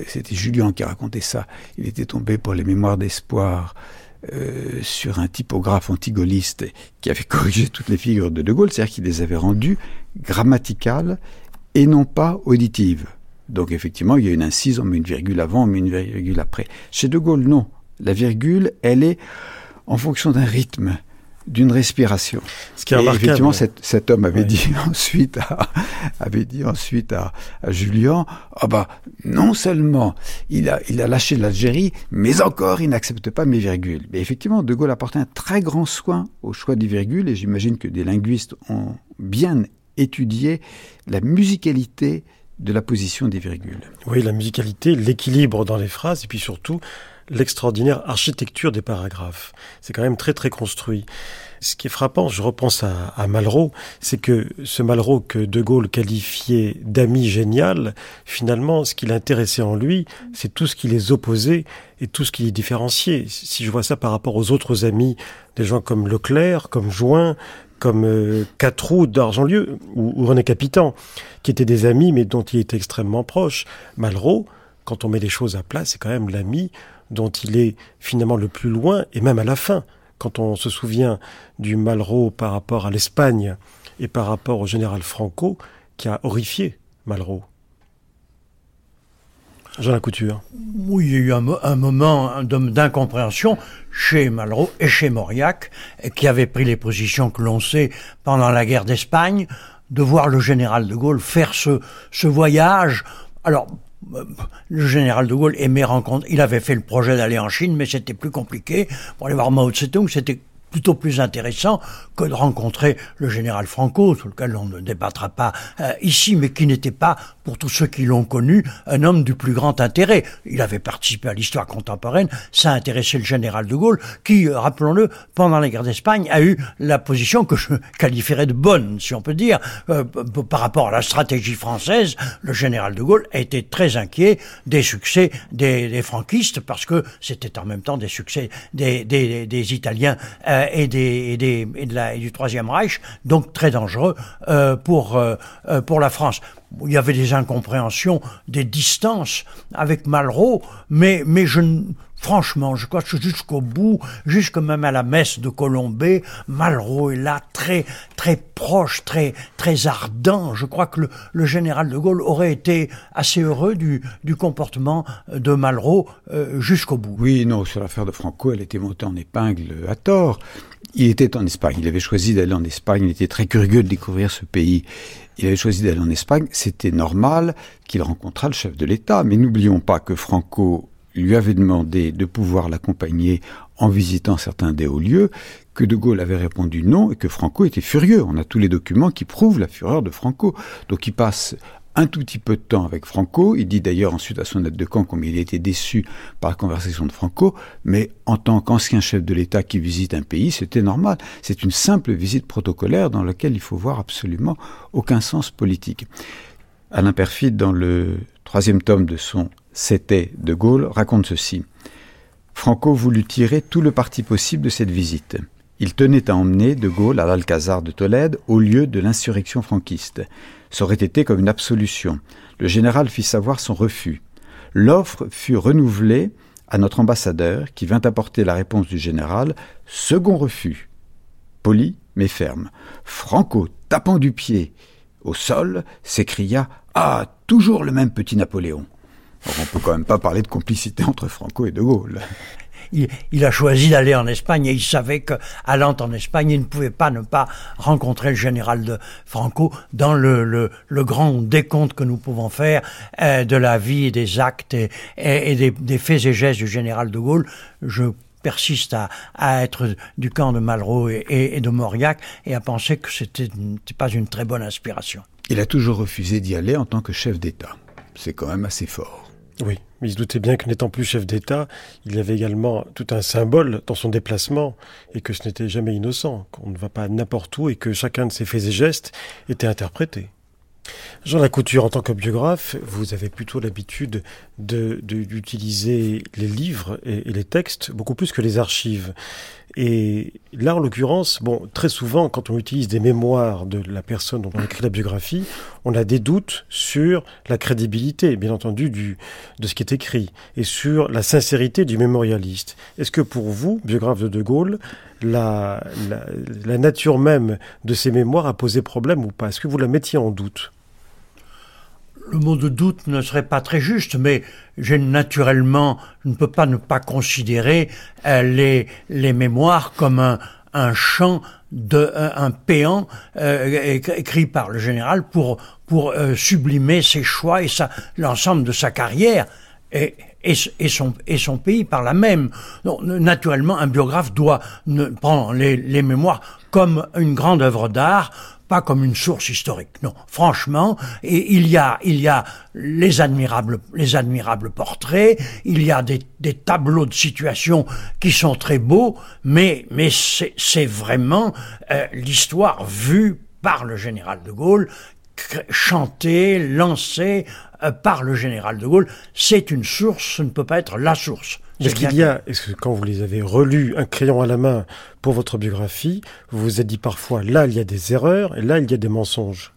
c'était Julien qui racontait ça, il était tombé pour les mémoires d'espoir euh, sur un typographe antigoliste qui avait corrigé toutes les figures de De Gaulle, c'est-à-dire qu'il les avait rendues grammaticales et non pas auditives. Donc effectivement, il y a une incise, on met une virgule avant, on met une virgule après. Chez De Gaulle, non. La virgule, elle est en fonction d'un rythme, d'une respiration. Ce qui est remarquable. Effectivement, cet, homme avait dit ensuite à, avait dit ensuite à, Julien, ah bah non seulement il a, il a lâché l'Algérie, mais encore il n'accepte pas mes virgules. Mais effectivement, De Gaulle a porté un très grand soin au choix des virgules, et j'imagine que des linguistes ont bien étudié la musicalité de la position des virgules. Oui, la musicalité, l'équilibre dans les phrases, et puis surtout l'extraordinaire architecture des paragraphes. C'est quand même très très construit. Ce qui est frappant, je repense à, Malraux, c'est que ce Malraux que De Gaulle qualifiait d'ami génial, finalement, ce qui l'intéressait en lui, c'est tout ce qui les opposait et tout ce qui les différenciait. Si je vois ça par rapport aux autres amis, des gens comme Leclerc, comme Join, comme euh, Catroux d'Argentlieu ou, ou René Capitan, qui étaient des amis mais dont il était extrêmement proche. Malraux, quand on met les choses à plat, c'est quand même l'ami dont il est finalement le plus loin, et même à la fin, quand on se souvient du Malraux par rapport à l'Espagne et par rapport au général Franco, qui a horrifié Malraux. Jean Couture. Oui, il y a eu un, moment d'incompréhension chez Malraux et chez Mauriac, qui avait pris les positions que l'on sait pendant la guerre d'Espagne, de voir le général de Gaulle faire ce, ce voyage. Alors, le général de Gaulle aimait rencontrer. Il avait fait le projet d'aller en Chine, mais c'était plus compliqué. Pour aller voir Mao Tse-tung, c'était plutôt plus intéressant que de rencontrer le général Franco, sur lequel on ne débattra pas euh, ici, mais qui n'était pas, pour tous ceux qui l'ont connu, un homme du plus grand intérêt. Il avait participé à l'histoire contemporaine, ça a intéressé le général de Gaulle, qui, euh, rappelons-le, pendant la guerre d'Espagne, a eu la position que je qualifierais de bonne, si on peut dire, euh, par rapport à la stratégie française. Le général de Gaulle été très inquiet des succès des, franquistes, parce que c'était en même temps des succès des, Italiens. Et, des, des, et, de la, et, du Troisième Reich, donc très dangereux euh, pour, euh, pour la France. Il y avait des incompréhensions, des distances avec Malraux, mais, mais je, Franchement, je crois que jusqu'au bout, jusque même à la messe de Colombey, Malraux est là, très, très proche, très, très ardent. Je crois que le, le général de Gaulle aurait été assez heureux du, du comportement de Malraux euh, jusqu'au bout. Oui, non, sur l'affaire de Franco, elle était montée en épingle à tort. Il était en Espagne, il avait choisi d'aller en Espagne, il était très curieux de découvrir ce pays. Il avait choisi d'aller en Espagne, c'était normal qu'il rencontrât le chef de l'État. Mais n'oublions pas que Franco lui avait demandé de pouvoir l'accompagner en visitant certains des hauts lieux, que De Gaulle avait répondu non et que Franco était furieux. On a tous les documents qui prouvent la fureur de Franco. Donc il passe un tout petit peu de temps avec Franco. Il dit d'ailleurs ensuite à son aide de camp combien il était déçu par la conversation de Franco. Mais en tant qu'ancien chef de l'État qui visite un pays, c'était normal. C'est une simple visite protocolaire dans laquelle il faut voir absolument aucun sens politique. Alain Perfide, dans le troisième tome de son c'était De Gaulle, raconte ceci. Franco voulut tirer tout le parti possible de cette visite. Il tenait à emmener De Gaulle à l'Alcazar de Tolède au lieu de l'insurrection franquiste. Ça aurait été comme une absolution. Le général fit savoir son refus. L'offre fut renouvelée à notre ambassadeur qui vint apporter la réponse du général Second refus. Poli mais ferme. Franco, tapant du pied au sol, s'écria Ah, toujours le même petit Napoléon. On on peut quand même pas parler de complicité entre Franco et De Gaulle. il, a choisi d'aller en Espagne et il savait que, allant en Espagne, il ne pouvait pas ne pas rencontrer le général de Franco dans le, le, le grand décompte que nous pouvons faire euh, de la vie et des actes et, et, des, des, faits et gestes du général de Gaulle. Je persiste à, à être du camp de Malraux et, et de Mauriac et à penser que c'était pas une très bonne inspiration. Il a toujours refusé d'y aller en tant que chef d'État. C'est quand même assez fort. Oui, mais il se doutait bien que n'étant plus chef d'État, il y avait également tout un symbole dans son déplacement et que ce n'était jamais innocent, qu'on ne va pas n'importe où et que chacun de ses faits et gestes était interprété. Jean Lacouture, en tant que biographe, vous avez plutôt l'habitude d'utiliser de, les livres et, et, les textes beaucoup plus que les archives. Et là, en l'occurrence, bon, très souvent, quand on utilise des mémoires de la personne dont on écrit la biographie, on a des doutes sur la crédibilité, bien entendu, du, de ce qui est écrit, et sur la sincérité du mémorialiste. Est-ce que pour vous, biographe de De Gaulle, la, la, nature même de ces mémoires a posé problème ou pas? Est-ce que vous la mettiez en doute? Le mot de doute ne serait pas très juste, mais j'ai naturellement, je ne peux pas ne pas considérer euh, les, les mémoires comme un, un chant de un, un péant euh, écrit par le général pour pour euh, sublimer ses choix et l'ensemble de sa carrière et, et, et, son, et son pays par la même. Donc, naturellement, un biographe doit ne, prendre les, les mémoires comme une grande œuvre d'art pas comme une source historique. Non, franchement, et il y a, il y a les admirables, les admirables portraits, il y a des, des tableaux de situation qui sont très beaux, mais, mais c'est vraiment euh, l'histoire vue par le général de Gaulle, chantée, lancée par le général de Gaulle. C'est une source, ce ne peut pas être la source. Est-ce qu'il y a, est-ce que quand vous les avez relus, un crayon à la main pour votre biographie, vous vous êtes dit parfois, là il y a des erreurs et là il y a des mensonges?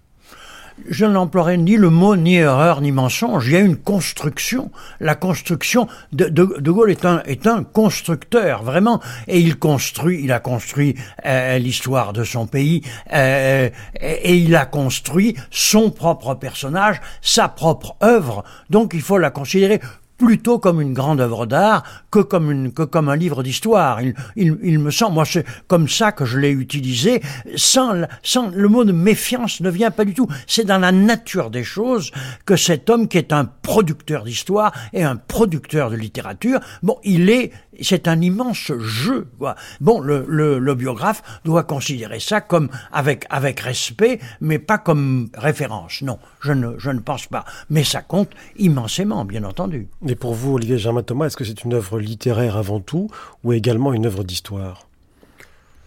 Je n'emploierai ni le mot ni erreur ni mensonge. Il y a une construction. La construction de, de, de Gaulle est un, est un constructeur vraiment, et il construit. Il a construit euh, l'histoire de son pays euh, et il a construit son propre personnage, sa propre œuvre. Donc il faut la considérer plutôt comme une grande œuvre d'art que comme une que comme un livre d'histoire. Il, il, il, me semble, moi c'est comme ça que je l'ai utilisé, sans sans le mot de méfiance ne vient pas du tout. C'est dans la nature des choses que cet homme qui est un producteur d'histoire et un producteur de littérature, bon, il est c'est un immense jeu. Quoi. Bon, le, le, le, biographe doit considérer ça comme avec avec respect, mais pas comme référence. Non, je ne je ne pense pas. Mais ça compte immensément, bien entendu. Et pour vous, Olivier Germain Thomas, est-ce que c'est une œuvre littéraire avant tout, ou également une œuvre d'histoire?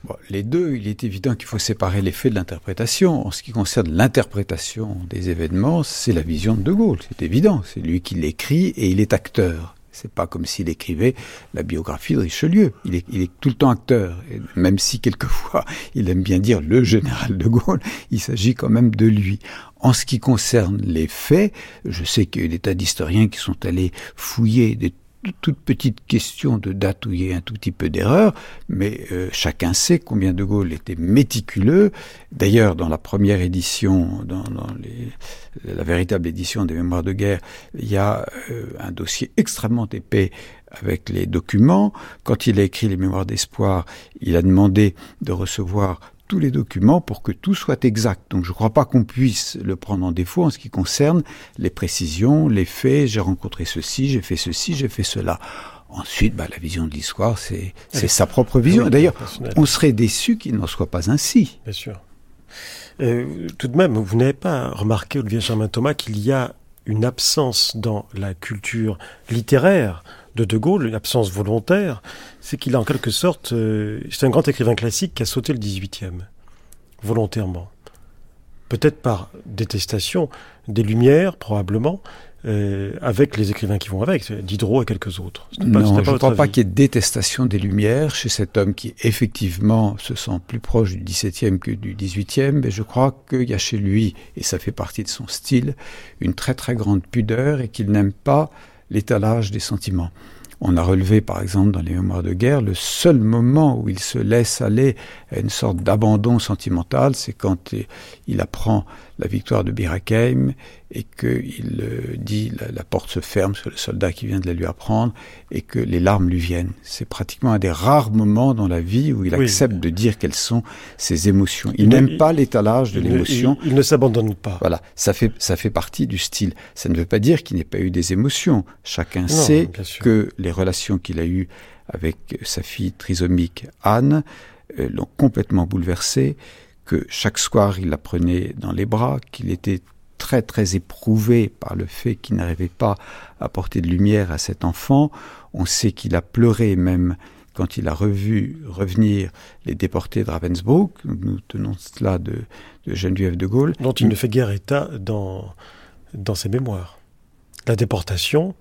Bon, les deux, il est évident qu'il faut séparer les faits de l'interprétation. En ce qui concerne l'interprétation des événements, c'est la vision de De Gaulle, c'est évident. C'est lui qui l'écrit et il est acteur. C'est pas comme s'il écrivait la biographie de Richelieu. Il est, tout le temps acteur. Et même si quelquefois il aime bien dire le général de Gaulle, il s'agit quand même de lui. En ce qui concerne les faits, je sais qu'il y a des tas d'historiens qui sont allés fouiller des toute petite question de date où il y a un tout petit peu d'erreur, mais euh, chacun sait combien De Gaulle était méticuleux. D'ailleurs, dans la première édition, dans, la véritable édition des Mémoires de guerre, il y a euh, un dossier extrêmement épais avec les documents. Quand il a écrit les Mémoires d'espoir, il a demandé de recevoir tous les documents pour que tout soit exact. Donc je ne crois pas qu'on puisse le prendre en défaut en ce qui concerne les précisions, les faits, j'ai rencontré ceci, j'ai fait ceci, j'ai fait cela. Ensuite, bah, la vision de l'histoire, c'est sa propre vision. D'ailleurs, on serait déçu qu'il n'en soit pas ainsi. Bien sûr. Euh, tout de même, vous n'avez pas remarqué, Olivier Germain-Thomas, qu'il y a une absence dans la culture littéraire de De Gaulle, une absence volontaire, c'est qu'il a en quelque sorte, euh, c'est un grand écrivain classique qui a sauté le 18e, volontairement. Peut-être par détestation des Lumières, probablement, euh, avec les écrivains qui vont avec, Diderot et quelques autres. Pas, non, pas je ne crois pas qu'il y ait détestation des Lumières chez cet homme qui, effectivement, se sent plus proche du 17e que du 18e, mais je crois qu'il y a chez lui, et ça fait partie de son style, une très très grande pudeur et qu'il n'aime pas l'étalage des sentiments. On a relevé, par exemple, dans les mémoires de guerre, le seul moment où il se laisse aller à une sorte d'abandon sentimental, c'est quand il apprend la victoire de Birakeim et qu'il euh, dit la, la, porte se ferme sur le soldat qui vient de la lui apprendre et que les larmes lui viennent. C'est pratiquement un des rares moments dans la vie où il accepte de dire quelles sont ses émotions. Il, n'aime pas l'étalage de l'émotion. Il, ne s'abandonne pas. Voilà, ça fait ça fait partie du style. Ça ne veut pas dire qu'il n'ait pas eu des émotions. Chacun sait que les relations qu'il a eues avec sa fille trisomique Anne euh, l'ont complètement bouleversé que chaque soir il la prenait dans les bras, qu'il était très très éprouvé par le fait qu'il n'arrivait pas à porter de lumière à cet enfant. On sait qu'il a pleuré même quand il a revu revenir les déportés de Ravensbrück. Nous tenons cela de, de Geneviève de Gaulle. Dont il ne fait guère état dans, dans ses mémoires. La déportation,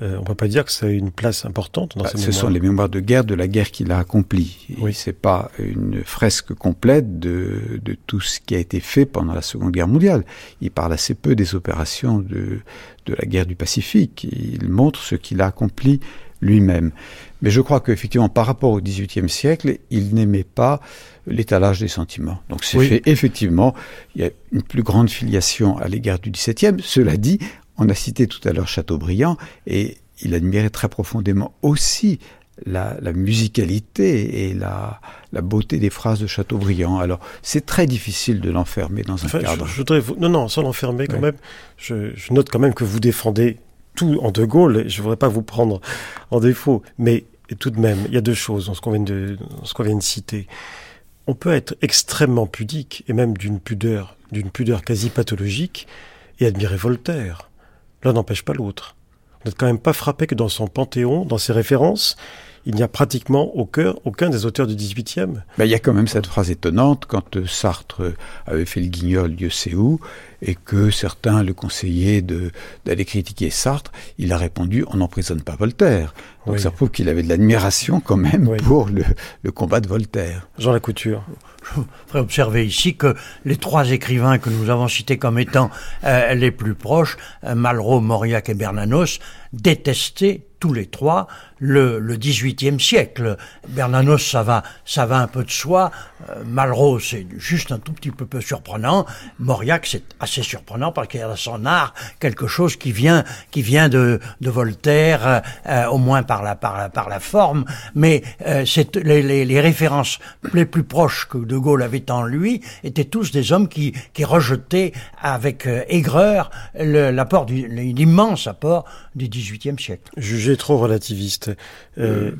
euh, on ne peut pas dire que ça a une place importante dans bah, ces Ce mémoires. sont les mémoires de guerre de la guerre qu'il a accomplie. Oui. C'est pas une fresque complète de, de, tout ce qui a été fait pendant la Seconde Guerre mondiale. Il parle assez peu des opérations de, de la guerre du Pacifique. Il montre ce qu'il a accompli lui-même. Mais je crois qu'effectivement, par rapport au XVIIIe siècle, il n'aimait pas l'étalage des sentiments. Donc c'est oui. fait effectivement, il y a une plus grande filiation à l'égard du XVIIe. Cela dit, on a cité tout à l'heure Chateaubriand et il admirait très profondément aussi la, la musicalité et la, la, beauté des phrases de Chateaubriand. Alors, c'est très difficile de l'enfermer dans un enfin, cadre. Je, je voudrais vous... Non, non, sans l'enfermer quand ouais. même. Je, je, note quand même que vous défendez tout en De Gaulle. Je ne voudrais pas vous prendre en défaut. Mais tout de même, il y a deux choses dans ce qu'on vient, de, vient de citer. On peut être extrêmement pudique et même d'une pudeur, d'une pudeur quasi pathologique et admirer Voltaire. L'un n'empêche pas l'autre. Vous n'êtes quand même pas frappé que dans son panthéon, dans ses références, il n'y a pratiquement aucun, aucun des auteurs du 18e. Ben, il y a quand même cette phrase étonnante quand Sartre avait fait le guignol, Dieu sait où, et que certains le conseillaient d'aller critiquer Sartre, il a répondu on n'emprisonne pas Voltaire. Donc oui. ça prouve qu'il avait de l'admiration quand même oui. pour le, le, combat de Voltaire. Jean Lacouture. Je voudrais observer ici que les trois écrivains que nous avons cités comme étant euh, les plus proches, euh, Malraux, Mauriac et Bernanos, détestaient tous les trois le, le 18e siècle. Bernanos, ça va, ça va un peu de soi. Euh, Malraux, c'est juste un tout petit peu, surprenant. Mauriac, c'est assez surprenant parce qu'il y a dans son art quelque chose qui vient, qui vient de, Voltaire, euh, au moins par la, par la, forme. Mais euh, les, références les plus proches que De Gaulle avait en lui étaient tous des hommes qui, qui rejetaient avec euh, aigreur l'immense apport du 18e siècle. Jugé trop relativiste. Euh,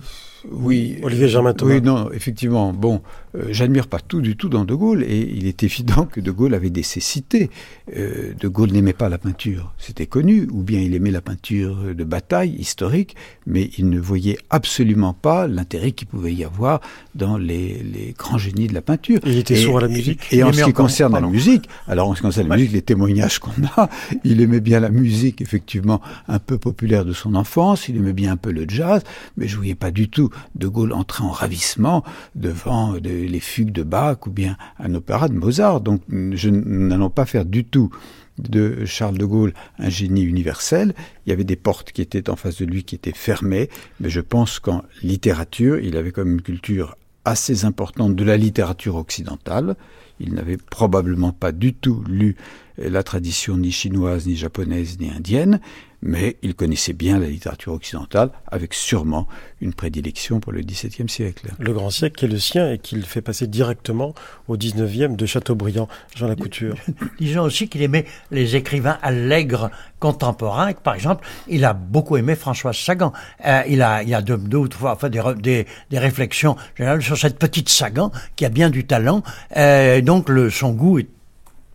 oui, Olivier Germain Thomas. Oui, non, effectivement. Bon, euh, j'admire pas tout du tout dans De Gaulle, et il est évident que De Gaulle avait des cécités. Euh, de Gaulle n'aimait pas la peinture, c'était connu, ou bien il aimait la peinture de bataille historique, mais il ne voyait absolument pas l'intérêt qu'il pouvait y avoir dans les, les, grands génies de la peinture. Il était sourd à la musique. Et, et en ce qui concerne la musique, alors en ce qui concerne la musique, les témoignages qu'on a, il aimait bien la musique, effectivement, un peu populaire de son enfance, il aimait bien un peu le jazz, mais je voyais pas du tout De Gaulle entrer en ravissement devant de, les fugues de Bach ou bien un opéra de Mozart. Donc je n'allons pas faire du tout de Charles de Gaulle un génie universel. Il y avait des portes qui étaient en face de lui qui étaient fermées, mais je pense qu'en littérature, il avait comme une culture assez importante de la littérature occidentale. Il n'avait probablement pas du tout lu la tradition ni chinoise, ni japonaise, ni indienne, mais il connaissait bien la littérature occidentale, avec sûrement une prédilection pour le XVIIe siècle. Le grand siècle qui est le sien et qu'il fait passer directement au XIXe de Chateaubriand, Jean Lacouture. Disons aussi qu'il aimait les écrivains allègres contemporains. Par exemple, il a beaucoup aimé François Sagan. Euh, il a, il a deux, deux ou trois enfin, des, des, des réflexions générales sur cette petite Sagan qui a bien du talent. Euh, donc le, son goût est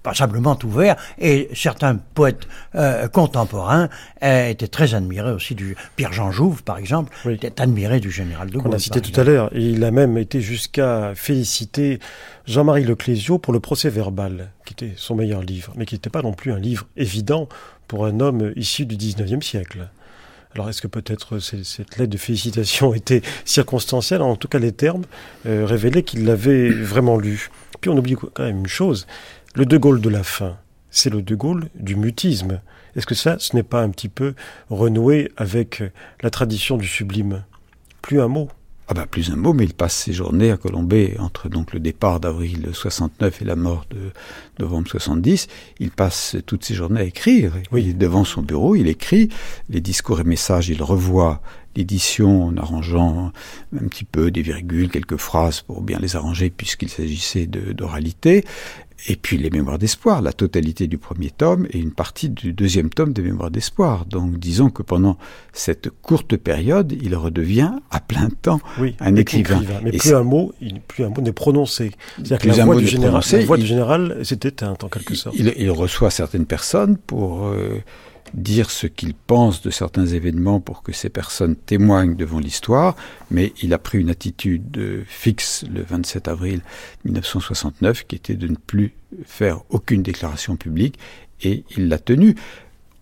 passablement ouvert et certains poètes euh, contemporains euh, étaient très admirés aussi du Pierre-Jean Jouve par exemple oui. était admiré du général de Gaulle. On a cité tout à l'heure et il a même été jusqu'à féliciter Jean-Marie Leclésio pour le procès verbal qui était son meilleur livre mais qui n'était pas non plus un livre évident pour un homme issu du 19e siècle. Alors est-ce que peut-être cette lettre de félicitations était circonstancielle? En tout cas, les termes euh, révélaient qu'il l'avait vraiment lu. Puis on oublie quand même une chose, le De Gaulle de la fin, c'est le De Gaulle du mutisme. Est-ce que ça, ce n'est pas un petit peu renoué avec la tradition du sublime? Plus un mot. Ah bah plus un mot, mais il passe ses journées à Colombey entre donc le départ d'avril 69 et la mort de novembre 70. Il passe toutes ses journées à écrire. Oui. Il est devant son bureau, il écrit les discours et messages, il revoit l'édition en arrangeant un petit peu des virgules, quelques phrases pour bien les arranger puisqu'il s'agissait d'oralité. Et puis les Mémoires d'espoir, la totalité du premier tome et une partie du deuxième tome des Mémoires d'espoir. Donc disons que pendant cette courte période, il redevient à plein temps un écrivain. Mais plus un mot, plus un mot n'est prononcé. C'est-à-dire que la voix, du général, la voix du général éteinte en quelque sorte. Il, il, reçoit certaines personnes pour euh, dire ce qu'il pense de certains événements pour que ces personnes témoignent devant l'histoire, mais il a pris une attitude fixe le 27 avril 1969 qui était de ne plus faire aucune déclaration publique et il l'a tenue.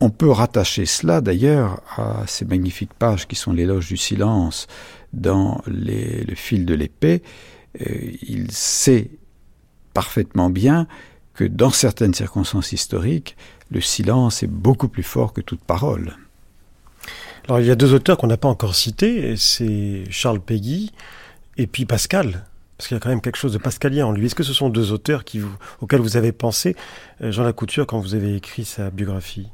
On peut rattacher cela d'ailleurs à ces magnifiques pages qui sont l'éloge du silence dans le fil de l'épée. Euh, il sait parfaitement bien que dans certaines circonstances historiques, le silence est beaucoup plus fort que toute parole. Alors il y a deux auteurs qu'on n'a pas encore cités, c'est Charles Péguy et puis Pascal. Parce qu'il y a quand même quelque chose de pascalien en lui. Est-ce que ce sont deux auteurs auxquels vous avez pensé, euh, Jean Lacouture, quand vous avez écrit sa biographie?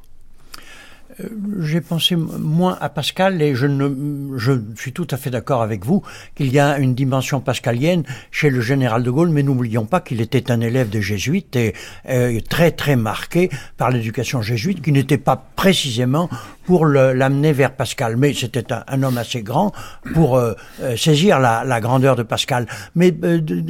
J'ai pensé moins à Pascal et je, ne, suis tout à fait d'accord avec vous qu'il y a une dimension pascalienne chez le général de Gaulle, mais n'oublions pas qu'il était un élève des jésuites et euh, très très marqué par l'éducation jésuite qui n'était pas précisément pour l'amener vers Pascal. Mais c'était un, homme assez grand pour euh, saisir la, la, grandeur de Pascal. Mais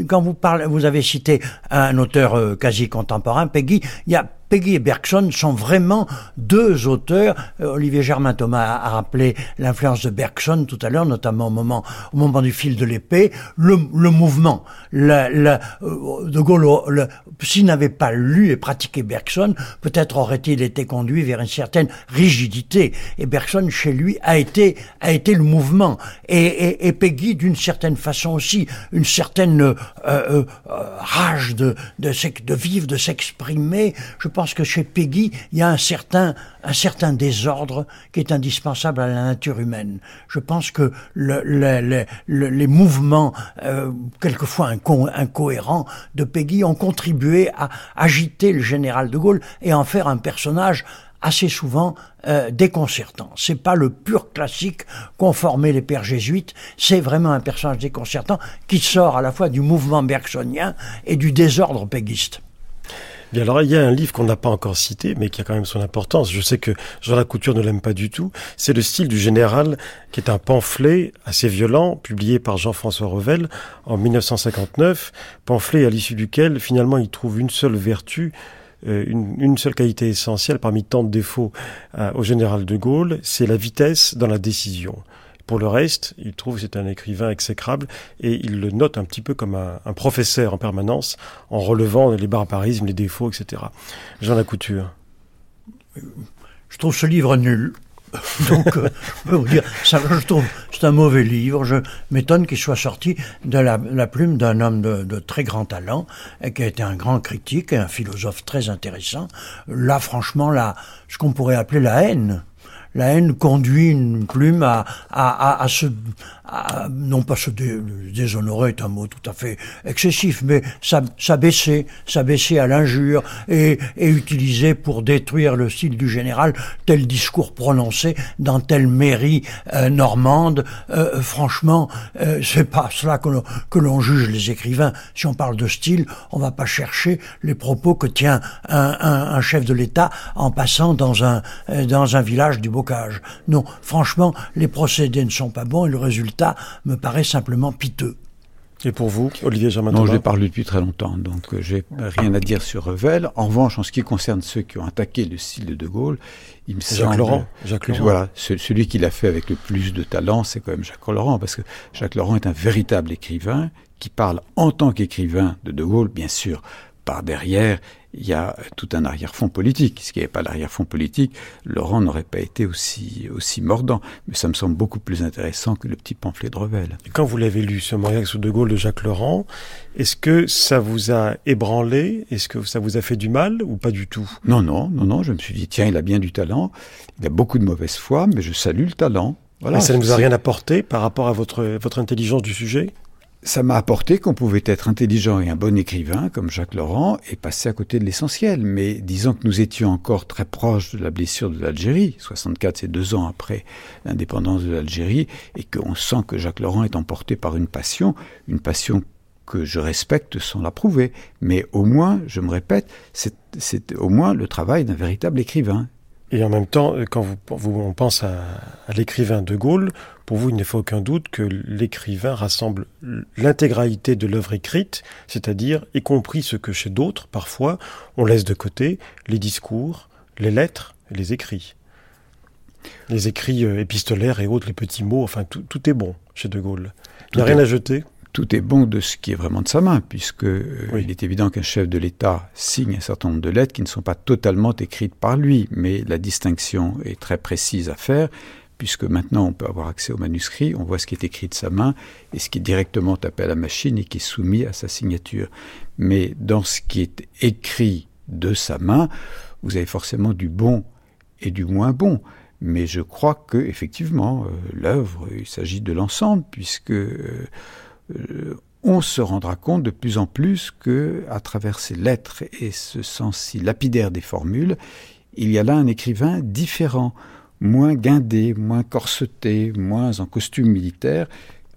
quand vous parlez, vous avez cité un auteur quasi contemporain, Peggy, il y a Peggy et Bergson sont vraiment deux auteurs. Euh, Olivier Germain Thomas a rappelé l'influence de Bergson tout à l'heure, notamment au moment, au moment du fil de l'épée. Le, le, mouvement, euh, De Gaulle, s'il n'avait pas lu et pratiqué Bergson, peut-être aurait-il été conduit vers une certaine rigidité. Et Bergson, chez lui, a été, a été le mouvement. Et, et, Peggy, d'une certaine façon aussi, une certaine euh, euh, rage de, de, de vivre, de s'exprimer. Je pense que chez Peggy, il y a un certain, un certain désordre qui est indispensable à la nature humaine. Je pense que le, le, le, les mouvements, euh, quelquefois inco incohérents, de Peggy ont contribué à agiter le général de Gaulle et en faire un personnage assez souvent euh, déconcertant. C'est pas le pur classique conformé les pères jésuites, c'est vraiment un personnage déconcertant qui sort à la fois du mouvement bergsonien et du désordre péguiste alors il y a un livre qu'on n'a pas encore cité, mais qui a quand même son importance. Je sais que Jean Lacouture ne l'aime pas du tout. C'est Le style du général, qui est un pamphlet assez violent, publié par Jean-François Revel en 1959. Pamphlet à l'issue duquel, finalement, il trouve une seule vertu, euh, une, seule qualité essentielle parmi tant de défauts euh, au général de Gaulle, c'est la vitesse dans la décision. Pour le reste, il trouve que c'est un écrivain exécrable et il le note un petit peu comme un, professeur en permanence en relevant les barbarismes, les défauts, etc. Jean Lacouture. Je trouve ce livre nul. Donc, euh, dire, ça, je trouve c'est un mauvais livre. Je m'étonne qu'il soit sorti de la, plume d'un homme de, de, très grand talent, et qui a été un grand critique et un philosophe très intéressant. Là, franchement, là, ce qu'on pourrait appeler la haine la haine conduit une plume à, à, à, se, non pas se déshonorer est un mot tout à fait excessif, mais s'abaisser, s'abaisser à l'injure et, et utiliser pour détruire le style du général tel discours prononcé dans telle mairie euh, normande. Euh, franchement, euh, c'est pas cela que l'on juge les écrivains. Si on parle de style, on va pas chercher les propos que tient un, un, un chef de l'État en passant dans un dans un village du Non, franchement, les procédés ne sont pas bons et le résultat me paraît simplement piteux. Et pour vous, Olivier Germain Non, je l'ai parlé depuis très longtemps, donc j'ai rien à dire sur Revel. En revanche, en ce qui concerne ceux qui ont attaqué le style de De Gaulle, il me Jacques Laurent. Jacques Laurent. Voilà, celui qui l'a fait avec le plus de talent, c'est quand même Jacques Laurent, parce que Jacques Laurent est un véritable écrivain qui parle en tant qu'écrivain de De Gaulle, bien sûr, par derrière, il y a tout un arrière-fond politique. S'il n'y avait pas l'arrière-fond politique, Laurent n'aurait pas été aussi, aussi mordant. Mais ça me semble beaucoup plus intéressant que le petit pamphlet de Revel. quand vous l'avez lu, ce Mauriac sous de Gaulle de Jacques Laurent, est-ce que ça vous a ébranlé? Est-ce que ça vous a fait du mal ou pas du tout? Non, non, non, non. Je me suis dit, tiens, il a bien du talent. Il a beaucoup de mauvaise foi, mais je salue le talent. Voilà. ça ne vous a rien apporté par rapport à votre, votre intelligence du sujet? Ça m'a apporté qu'on pouvait être intelligent et un bon écrivain, comme Jacques Laurent, et passer à côté de l'essentiel. Mais disons que nous étions encore très proches de la blessure de l'Algérie, 64, c'est deux ans après l'indépendance de l'Algérie, et qu'on sent que Jacques Laurent est emporté par une passion, une passion que je respecte sans l'approuver. Mais au moins, je me répète, c'est au moins le travail d'un véritable écrivain. Et en même temps, quand vous, vous on pense à, à l'écrivain de Gaulle, pour vous, il ne faut aucun doute que l'écrivain rassemble l'intégralité de l'œuvre écrite, c'est-à-dire y compris ce que chez d'autres, parfois, on laisse de côté, les discours, les lettres, les écrits. Les écrits euh, épistolaires et autres, les petits mots, enfin tout, tout est bon chez De Gaulle. Il n'y a rien à jeter? Tout est bon de ce qui est vraiment de sa main, puisque euh, il est évident qu'un chef de l'État signe un certain nombre de lettres qui ne sont pas totalement écrites par lui, mais la distinction est très précise à faire, puisque maintenant on peut avoir accès au manuscrit, on voit ce qui est écrit de sa main et ce qui est directement tapé à la machine et qui est soumis à sa signature. Mais dans ce qui est écrit de sa main, vous avez forcément du bon et du moins bon. Mais je crois que effectivement, euh, l'œuvre, il s'agit de l'ensemble, puisque euh, euh, on se rendra compte de plus en plus que, à travers ces lettres et ce sens si lapidaire des formules, il y a là un écrivain différent, moins guindé, moins corseté, moins en costume militaire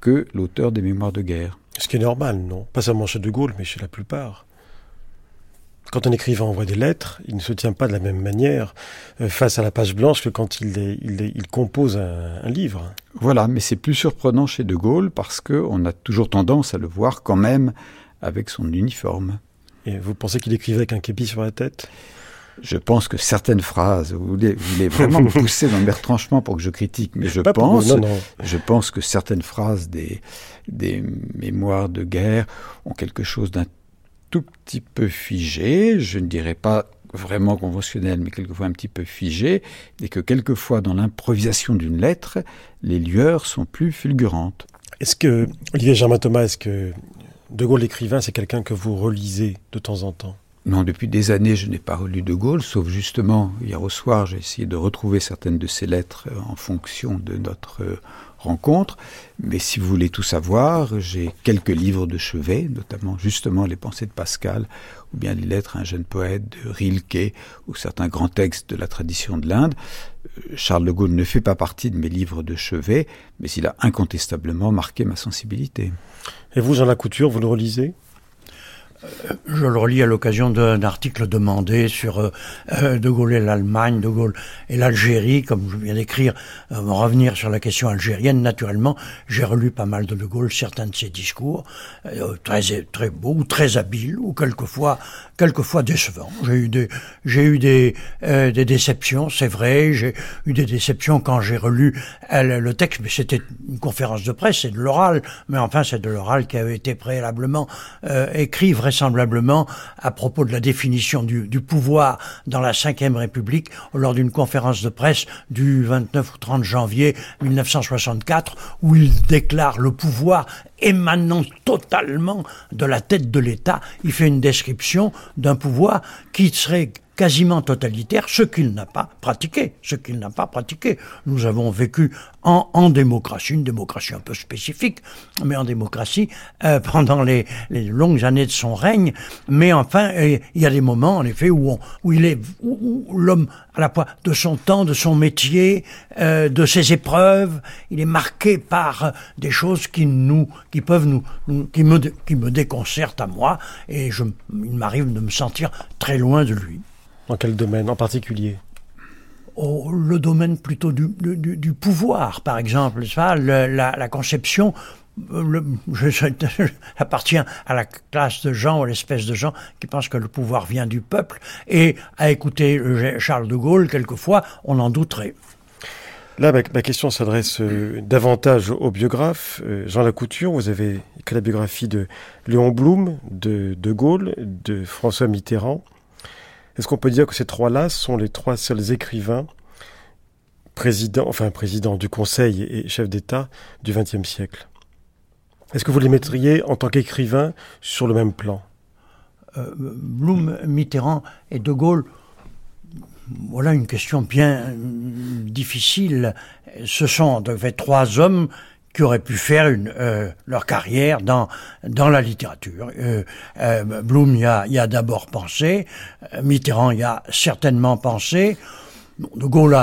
que l'auteur des Mémoires de guerre. Ce qui est normal, non? Pas seulement chez De Gaulle, mais chez la plupart. Quand un écrivain envoie des lettres, il ne se tient pas de la même manière euh, face à la page blanche que quand il, il, compose un, livre. Voilà, mais c'est plus surprenant chez De Gaulle parce qu'on a toujours tendance à le voir quand même avec son uniforme. Et vous pensez qu'il écrivait avec un képi sur la tête? Je pense que certaines phrases, vous voulez, vraiment me pousser dans mes retranchements pour que je critique, mais je pense, je pense que certaines phrases des, des mémoires de guerre ont quelque chose d'un tout petit peu figé, je ne dirais pas vraiment conventionnel, mais quelquefois un petit peu figé, et que quelquefois dans l'improvisation d'une lettre, les lueurs sont plus fulgurantes. Est-ce que, Olivier Germain Thomas, est-ce que De Gaulle l'écrivain, c'est quelqu'un que vous relisez de temps en temps? Non, depuis des années, je n'ai pas relu De Gaulle, sauf justement hier au soir, j'ai essayé de retrouver certaines de ses lettres en fonction de notre rencontre. Mais si vous voulez tout savoir, j'ai quelques livres de chevet, notamment justement les pensées de Pascal, ou bien les lettres à un jeune poète de Rilke, ou certains grands textes de la tradition de l'Inde. Euh, Charles de Gaulle ne fait pas partie de mes livres de chevet, mais il a incontestablement marqué ma sensibilité. Et vous, Jean Lacouture, vous le relisez? Je le relis à l'occasion d'un article demandé sur euh, euh, De Gaulle et l'Allemagne, De Gaulle et l'Algérie, comme je viens d'écrire, euh, revenir sur la question algérienne. Naturellement, j'ai relu pas mal de De Gaulle, certains de ses discours, très très beaux, très habiles, ou quelquefois quelquefois décevants. J'ai eu des j'ai eu des des déceptions, c'est vrai. J'ai eu des déceptions quand j'ai relu le texte, mais c'était une conférence de presse, c'est de l'oral, mais enfin c'est de l'oral qui avait été préalablement écrit à propos de la définition du, du pouvoir dans la Ve République lors d'une conférence de presse du 29 ou 30 janvier 1964 où il déclare le pouvoir émanant totalement de la tête de l'État. Il fait une description d'un pouvoir qui serait quasiment totalitaire, ce qu'il n'a pas pratiqué, ce qu'il n'a pas pratiqué. Nous avons vécu en, en, démocratie, une démocratie un peu spécifique, mais en démocratie euh, pendant les, les, longues années de son règne. Mais enfin, euh, il y a des moments, en effet, où, on, où il est, où, l'homme, à la fois de son temps, de son métier, euh, de ses épreuves, il est marqué par des choses qui nous, qui peuvent nous, qui me, qui me déconcertent à moi, et je, il m'arrive de me sentir très loin de lui. Dans quel domaine en particulier? Oh, le domaine plutôt du, du, du, pouvoir, par exemple, ça, la, la, conception. Le, j'appartiens à la classe de gens, à l'espèce de gens qui pensent que le pouvoir vient du peuple, et à écouter Charles de Gaulle, quelquefois, on en douterait. Là, ma, question s'adresse euh, davantage aux biographes. Euh, Jean Lacouture, vous avez écrit la biographie de Léon Blum, de De Gaulle, de François Mitterrand. Est-ce qu'on peut dire que ces trois-là sont les trois seuls écrivains, présidents, enfin présidents du Conseil et chefs d'État du XXe siècle? Est-ce que vous les mettriez en tant qu'écrivains sur le même plan? Euh, Blum, Mitterrand et De Gaulle voilà une question bien difficile. Ce sont trois hommes qui auraient pu faire une, euh, leur carrière dans, dans la littérature. Euh, euh, Blum y a, y a d'abord pensé, Mitterrand y a certainement pensé, de Gaulle,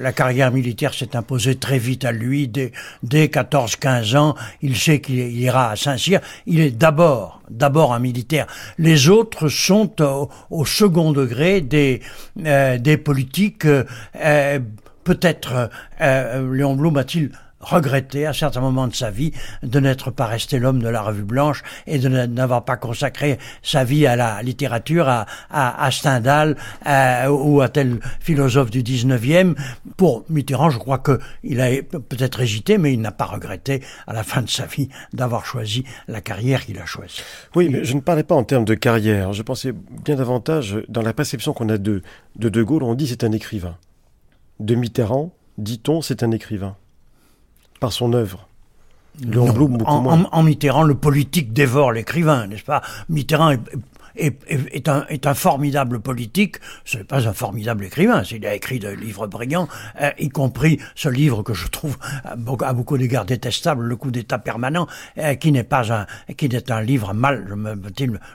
la carrière militaire s'est imposée très vite à lui. Dès, dès 14-15 ans, il sait qu'il ira à Saint-Cyr. Il est d'abord, d'abord un militaire. Les autres sont au, second degré des, euh, des politiques. Euh, Peut-être euh, Léon Blum a-t-il regretter à certains moments de sa vie de n'être pas resté l'homme de la revue blanche et de n'avoir pas consacré sa vie à la littérature, à, à, Stendhal ou à tel philosophe du 19e. Pour Mitterrand, je crois qu'il a peut-être hésité, mais il n'a pas regretté à la fin de sa vie d'avoir choisi la carrière qu'il a choisie. Oui, mais je ne parlais pas en termes de carrière. Je pensais bien davantage dans la perception qu'on a de, de De Gaulle. On dit c'est un écrivain. De Mitterrand, dit-on, c'est un écrivain par son œuvre. en, en, Mitterrand, le politique dévore l'écrivain, n'est-ce pas? Mitterrand est, est, un, est un formidable politique, ce n'est pas un formidable écrivain. Il a écrit de livres brillants, euh, y compris ce livre que je trouve à beaucoup, d'égards détestable, Le coup d'État permanent, euh, qui n'est pas un, qui est un livre mal, je me,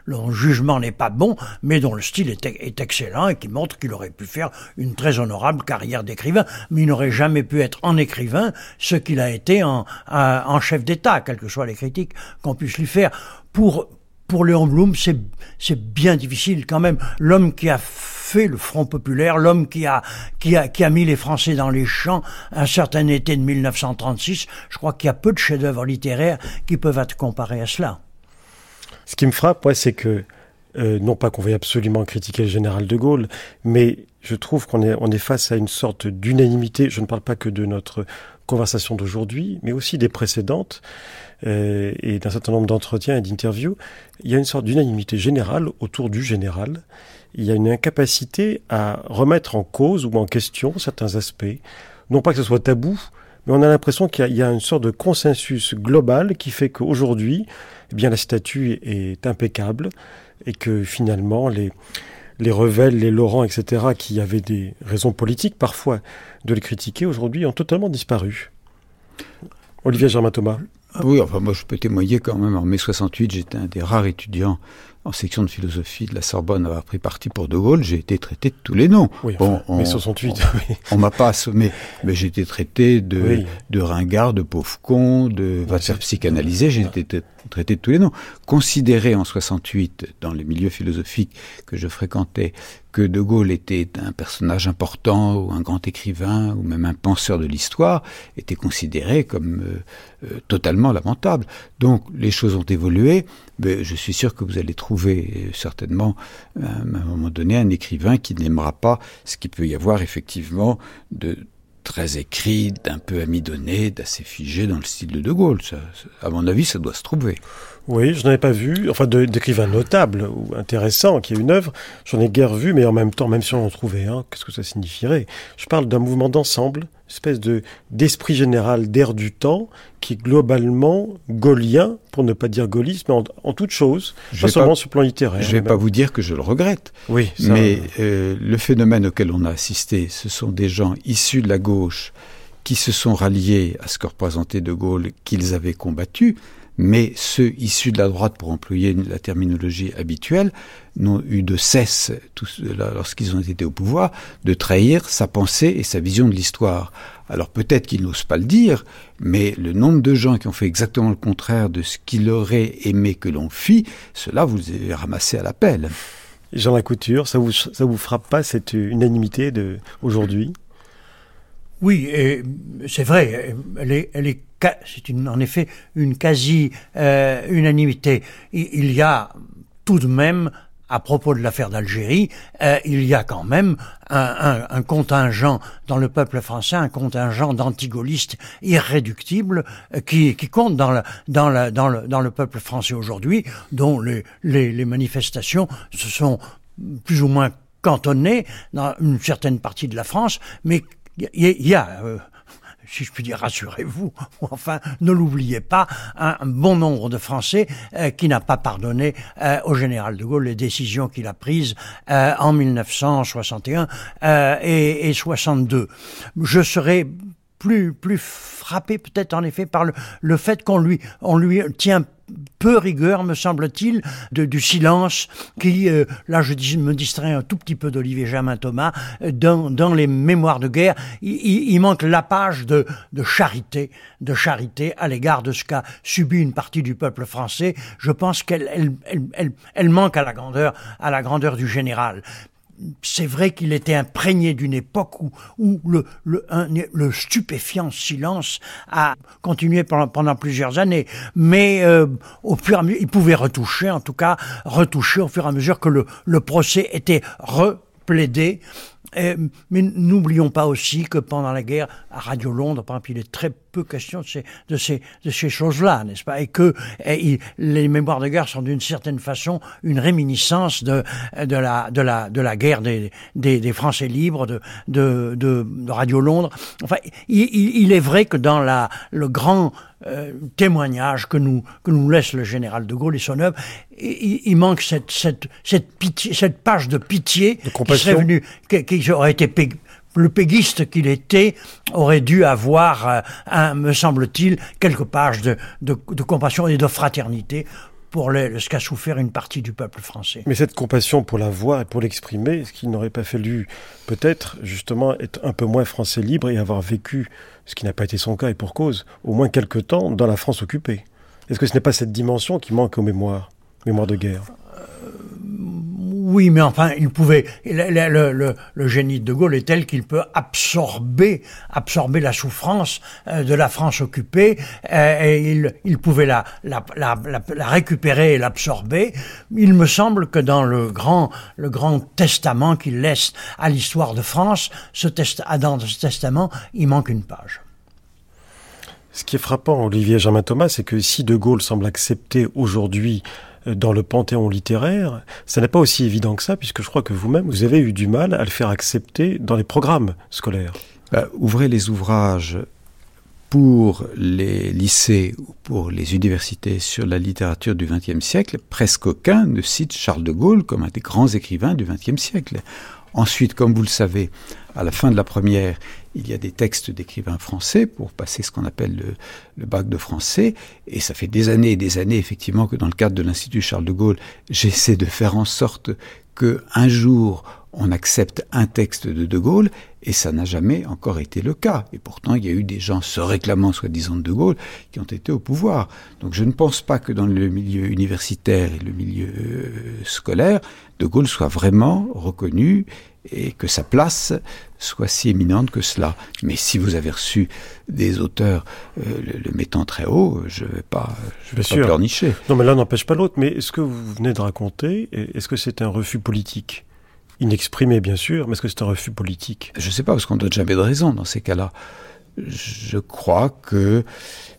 le jugement n'est pas bon, mais dont le style est, est excellent et qui montre qu'il aurait pu faire une très honorable carrière d'écrivain, mais il n'aurait jamais pu être en écrivain ce qu'il a été en, en chef d'État, quelles que soient les critiques qu'on puisse lui faire. Pour, pour Léon Blum, c'est bien difficile quand même. L'homme qui a fait le Front populaire, l'homme qui a, qui, a, qui a mis les Français dans les champs un certain été de 1936, je crois qu'il y a peu de chefs-d'œuvre littéraires qui peuvent être comparés à cela. Ce qui me frappe, ouais, c'est que, euh, non pas qu'on veuille absolument critiquer le général de Gaulle, mais je trouve qu'on est, on est face à une sorte d'unanimité. Je ne parle pas que de notre conversation d'aujourd'hui, mais aussi des précédentes euh, et d'un certain nombre d'entretiens et d'interviews. Il y a une sorte d'unanimité générale autour du général. Il y a une incapacité à remettre en cause ou en question certains aspects. Non pas que ce soit tabou, mais on a l'impression qu'il y, a une sorte de consensus global qui fait qu'aujourd'hui, eh bien, la statue est impeccable et que finalement, les, les Revel, les Laurent, etc., qui avaient des raisons politiques parfois de le critiquer, aujourd'hui ont totalement disparu. Olivier Germain Thomas. Oui, enfin moi je peux témoigner quand même. En mai 68, j'étais un des rares étudiants en section de philosophie de la Sorbonne à avoir pris parti pour De Gaulle. J'ai été traité de tous les noms. Oui, bon, mai 68. On, m'a pas assommé, mais j'ai été traité de, de ringard, de pauvre con, de va se psychanalyser. J'ai été traité de tous les noms. Considéré en 68 dans les milieux philosophiques que je fréquentais que De Gaulle était un personnage important ou un grand écrivain ou même un penseur de l'histoire était considéré comme euh, euh, totalement lamentable. Donc les choses ont évolué, mais je suis sûr que vous allez trouver euh, certainement à un moment donné un écrivain qui n'aimera pas ce qu'il peut y avoir effectivement de très écrit, d'un peu amidonné, d'assez figé dans le style de De Gaulle. À mon avis, ça doit se trouver. Oui, je n'en ai pas vu, enfin d'écrivain notable ou intéressant qui a une œuvre, j'en ai guère vu, mais en même temps, même si on en trouvait un, qu'est-ce que ça signifierait? Je parle d'un mouvement d'ensemble, espèce de d'esprit général d'air du temps, qui est globalement gaulien, pour ne pas dire gaulliste, mais en, toute chose, pas seulement sur le plan littéraire. Je ne vais pas vous dire que je le regrette, oui, mais euh, le phénomène auquel on a assisté, ce sont des gens issus de la gauche qui se sont ralliés à ce que représentait De Gaulle, qu'ils avaient combattu, mais ceux issus de la droite, pour employer la terminologie habituelle, n'ont eu de cesse, lorsqu'ils ont été au pouvoir, de trahir sa pensée et sa vision de l'histoire. Alors peut-être qu'ils n'osent pas le dire, mais le nombre de gens qui ont fait exactement le contraire de ce qu'il aurait aimé que l'on fît, cela vous est ramassé à la pelle. Jean Lacouture, ça vous, ça vous frappe pas cette unanimité de aujourd'hui? Oui, c'est vrai, elle est, elle est c'est en effet une quasi-unanimité. Euh, il y a tout de même à propos de l'affaire d'Algérie, euh, il y a quand même un, un, contingent dans le peuple français, un contingent d'antigaullistes irréductibles euh, qui, qui compte dans le, dans, le, dans, le, dans le peuple français aujourd'hui, dont les, les, les manifestations se sont plus ou moins cantonnées dans une certaine partie de la France, mais il y, a... Euh, si je puis dire, rassurez-vous, enfin, ne l'oubliez pas, un, bon nombre de Français euh, qui n'a pas pardonné euh, au général de Gaulle les décisions qu'il a prises euh, en 1961 et, et 62. Je serais plus plus frappé peut-être en effet par le, le fait qu'on lui on lui tient peu rigueur, me semble-t-il, du silence qui, euh, là je me distrais un tout petit peu d'Olivier Germain Thomas, euh, dans, dans les mémoires de guerre, il, manque la page de, de charité, de charité à l'égard de ce qu'a subi une partie du peuple français. Je pense qu'elle elle, elle, elle manque à la grandeur, à la grandeur du général c'est vrai qu'il était imprégné d'une époque où, où le, le, le, stupéfiant silence a continué pendant, plusieurs années. Mais euh, au fur et à mesure, il pouvait retoucher, en tout cas, retoucher au fur et à mesure que le, le procès était replaidé mais n'oublions pas aussi que pendant la guerre, à Radio Londres, par exemple, il est très peu question de ces, de ces, de ces choses-là, n'est-ce pas? Et que les mémoires de guerre sont d'une certaine façon une réminiscence de, de, la, de, la, de la guerre des, des, des Français libres, de, de, de, Radio Londres. Enfin, il, il, est vrai que dans la, le grand euh, témoignage que nous, que nous laisse le général de Gaulle et son œuvre, il, il manque cette, cette, cette, pitié, cette page de pitié de qui serait venue, qui, aurait été le péguiste qu'il était aurait dû avoir, euh, un, me semble-t-il, quelques pages de, de, de, compassion et de fraternité pour ce qu'a souffert une partie du peuple français. Mais cette compassion pour la voix et pour l'exprimer, est-ce qu'il n'aurait pas fallu peut-être justement être un peu moins français libre et avoir vécu, ce qui n'a pas été son cas et pour cause, au moins quelque temps dans la France occupée Est-ce que ce n'est pas cette dimension qui manque aux mémoires, mémoires de guerre? Oui, mais enfin, il pouvait. Le, le, génie de Gaulle est tel qu'il peut absorber, absorber la souffrance euh, de la France occupée, euh, et il, pouvait la, récupérer et l'absorber. Il me semble que dans le grand, testament qu'il laisse à l'histoire de France, ce dans ce testament, il manque une page. Ce qui est frappant, Olivier Germain Thomas, c'est que si De Gaulle semble accepter aujourd'hui dans le panthéon littéraire, ça n'est pas aussi évident que ça, puisque je crois que vous-même, vous avez eu du mal à le faire accepter dans les programmes scolaires. Bah, ouvrez les ouvrages pour les lycées ou pour les universités sur la littérature du XXe siècle, presque aucun ne cite Charles de Gaulle comme un des grands écrivains du XXe siècle. Ensuite, comme vous le savez, à la fin de la première, il y a des textes d'écrivains français pour passer ce qu'on appelle le, bac de français. Et ça fait des années et des années, effectivement, que dans le cadre de l'Institut Charles de Gaulle, j'essaie de faire en sorte que un jour on accepte un texte de De Gaulle, et ça n'a jamais encore été le cas. Et pourtant, il y a eu des gens se réclamant soi-disant de De Gaulle qui ont été au pouvoir. Donc je ne pense pas que dans le milieu universitaire et le milieu euh, scolaire, De Gaulle soit vraiment reconnu et que sa place soit si éminente que cela. Mais si vous avez reçu des auteurs euh, le, mettant très haut, je ne vais pas, je vais pas pleurnicher. Non, mais l'un n'empêche pas l'autre. Mais est-ce que vous venez de raconter, est-ce que c'est un refus politique? Inexprimé, bien sûr, mais est-ce que c'est un refus politique? Je ne sais pas, parce qu'on ne donne jamais de raison dans ces cas-là. Je crois que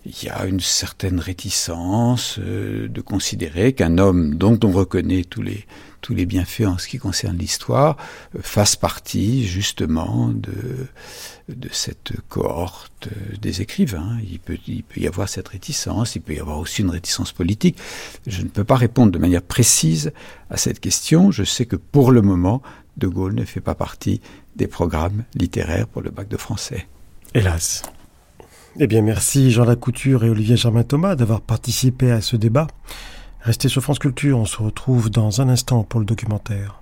il y a une certaine réticence euh, de considérer qu'un homme dont on reconnaît tous les tous les bienfaits en ce qui concerne l'histoire fasse partie justement de de cette cohorte euh, des écrivains. Il peut, y avoir cette réticence, il peut y avoir aussi une réticence politique. Je ne peux pas répondre de manière précise à cette question. Je sais que pour le moment, De Gaulle ne fait pas partie des programmes littéraires pour le bac de français. Hélas. Eh bien, merci Jean Lacouture et Olivier Germain Thomas d'avoir participé à ce débat. Restez sur France Culture, on se retrouve dans un instant pour le documentaire.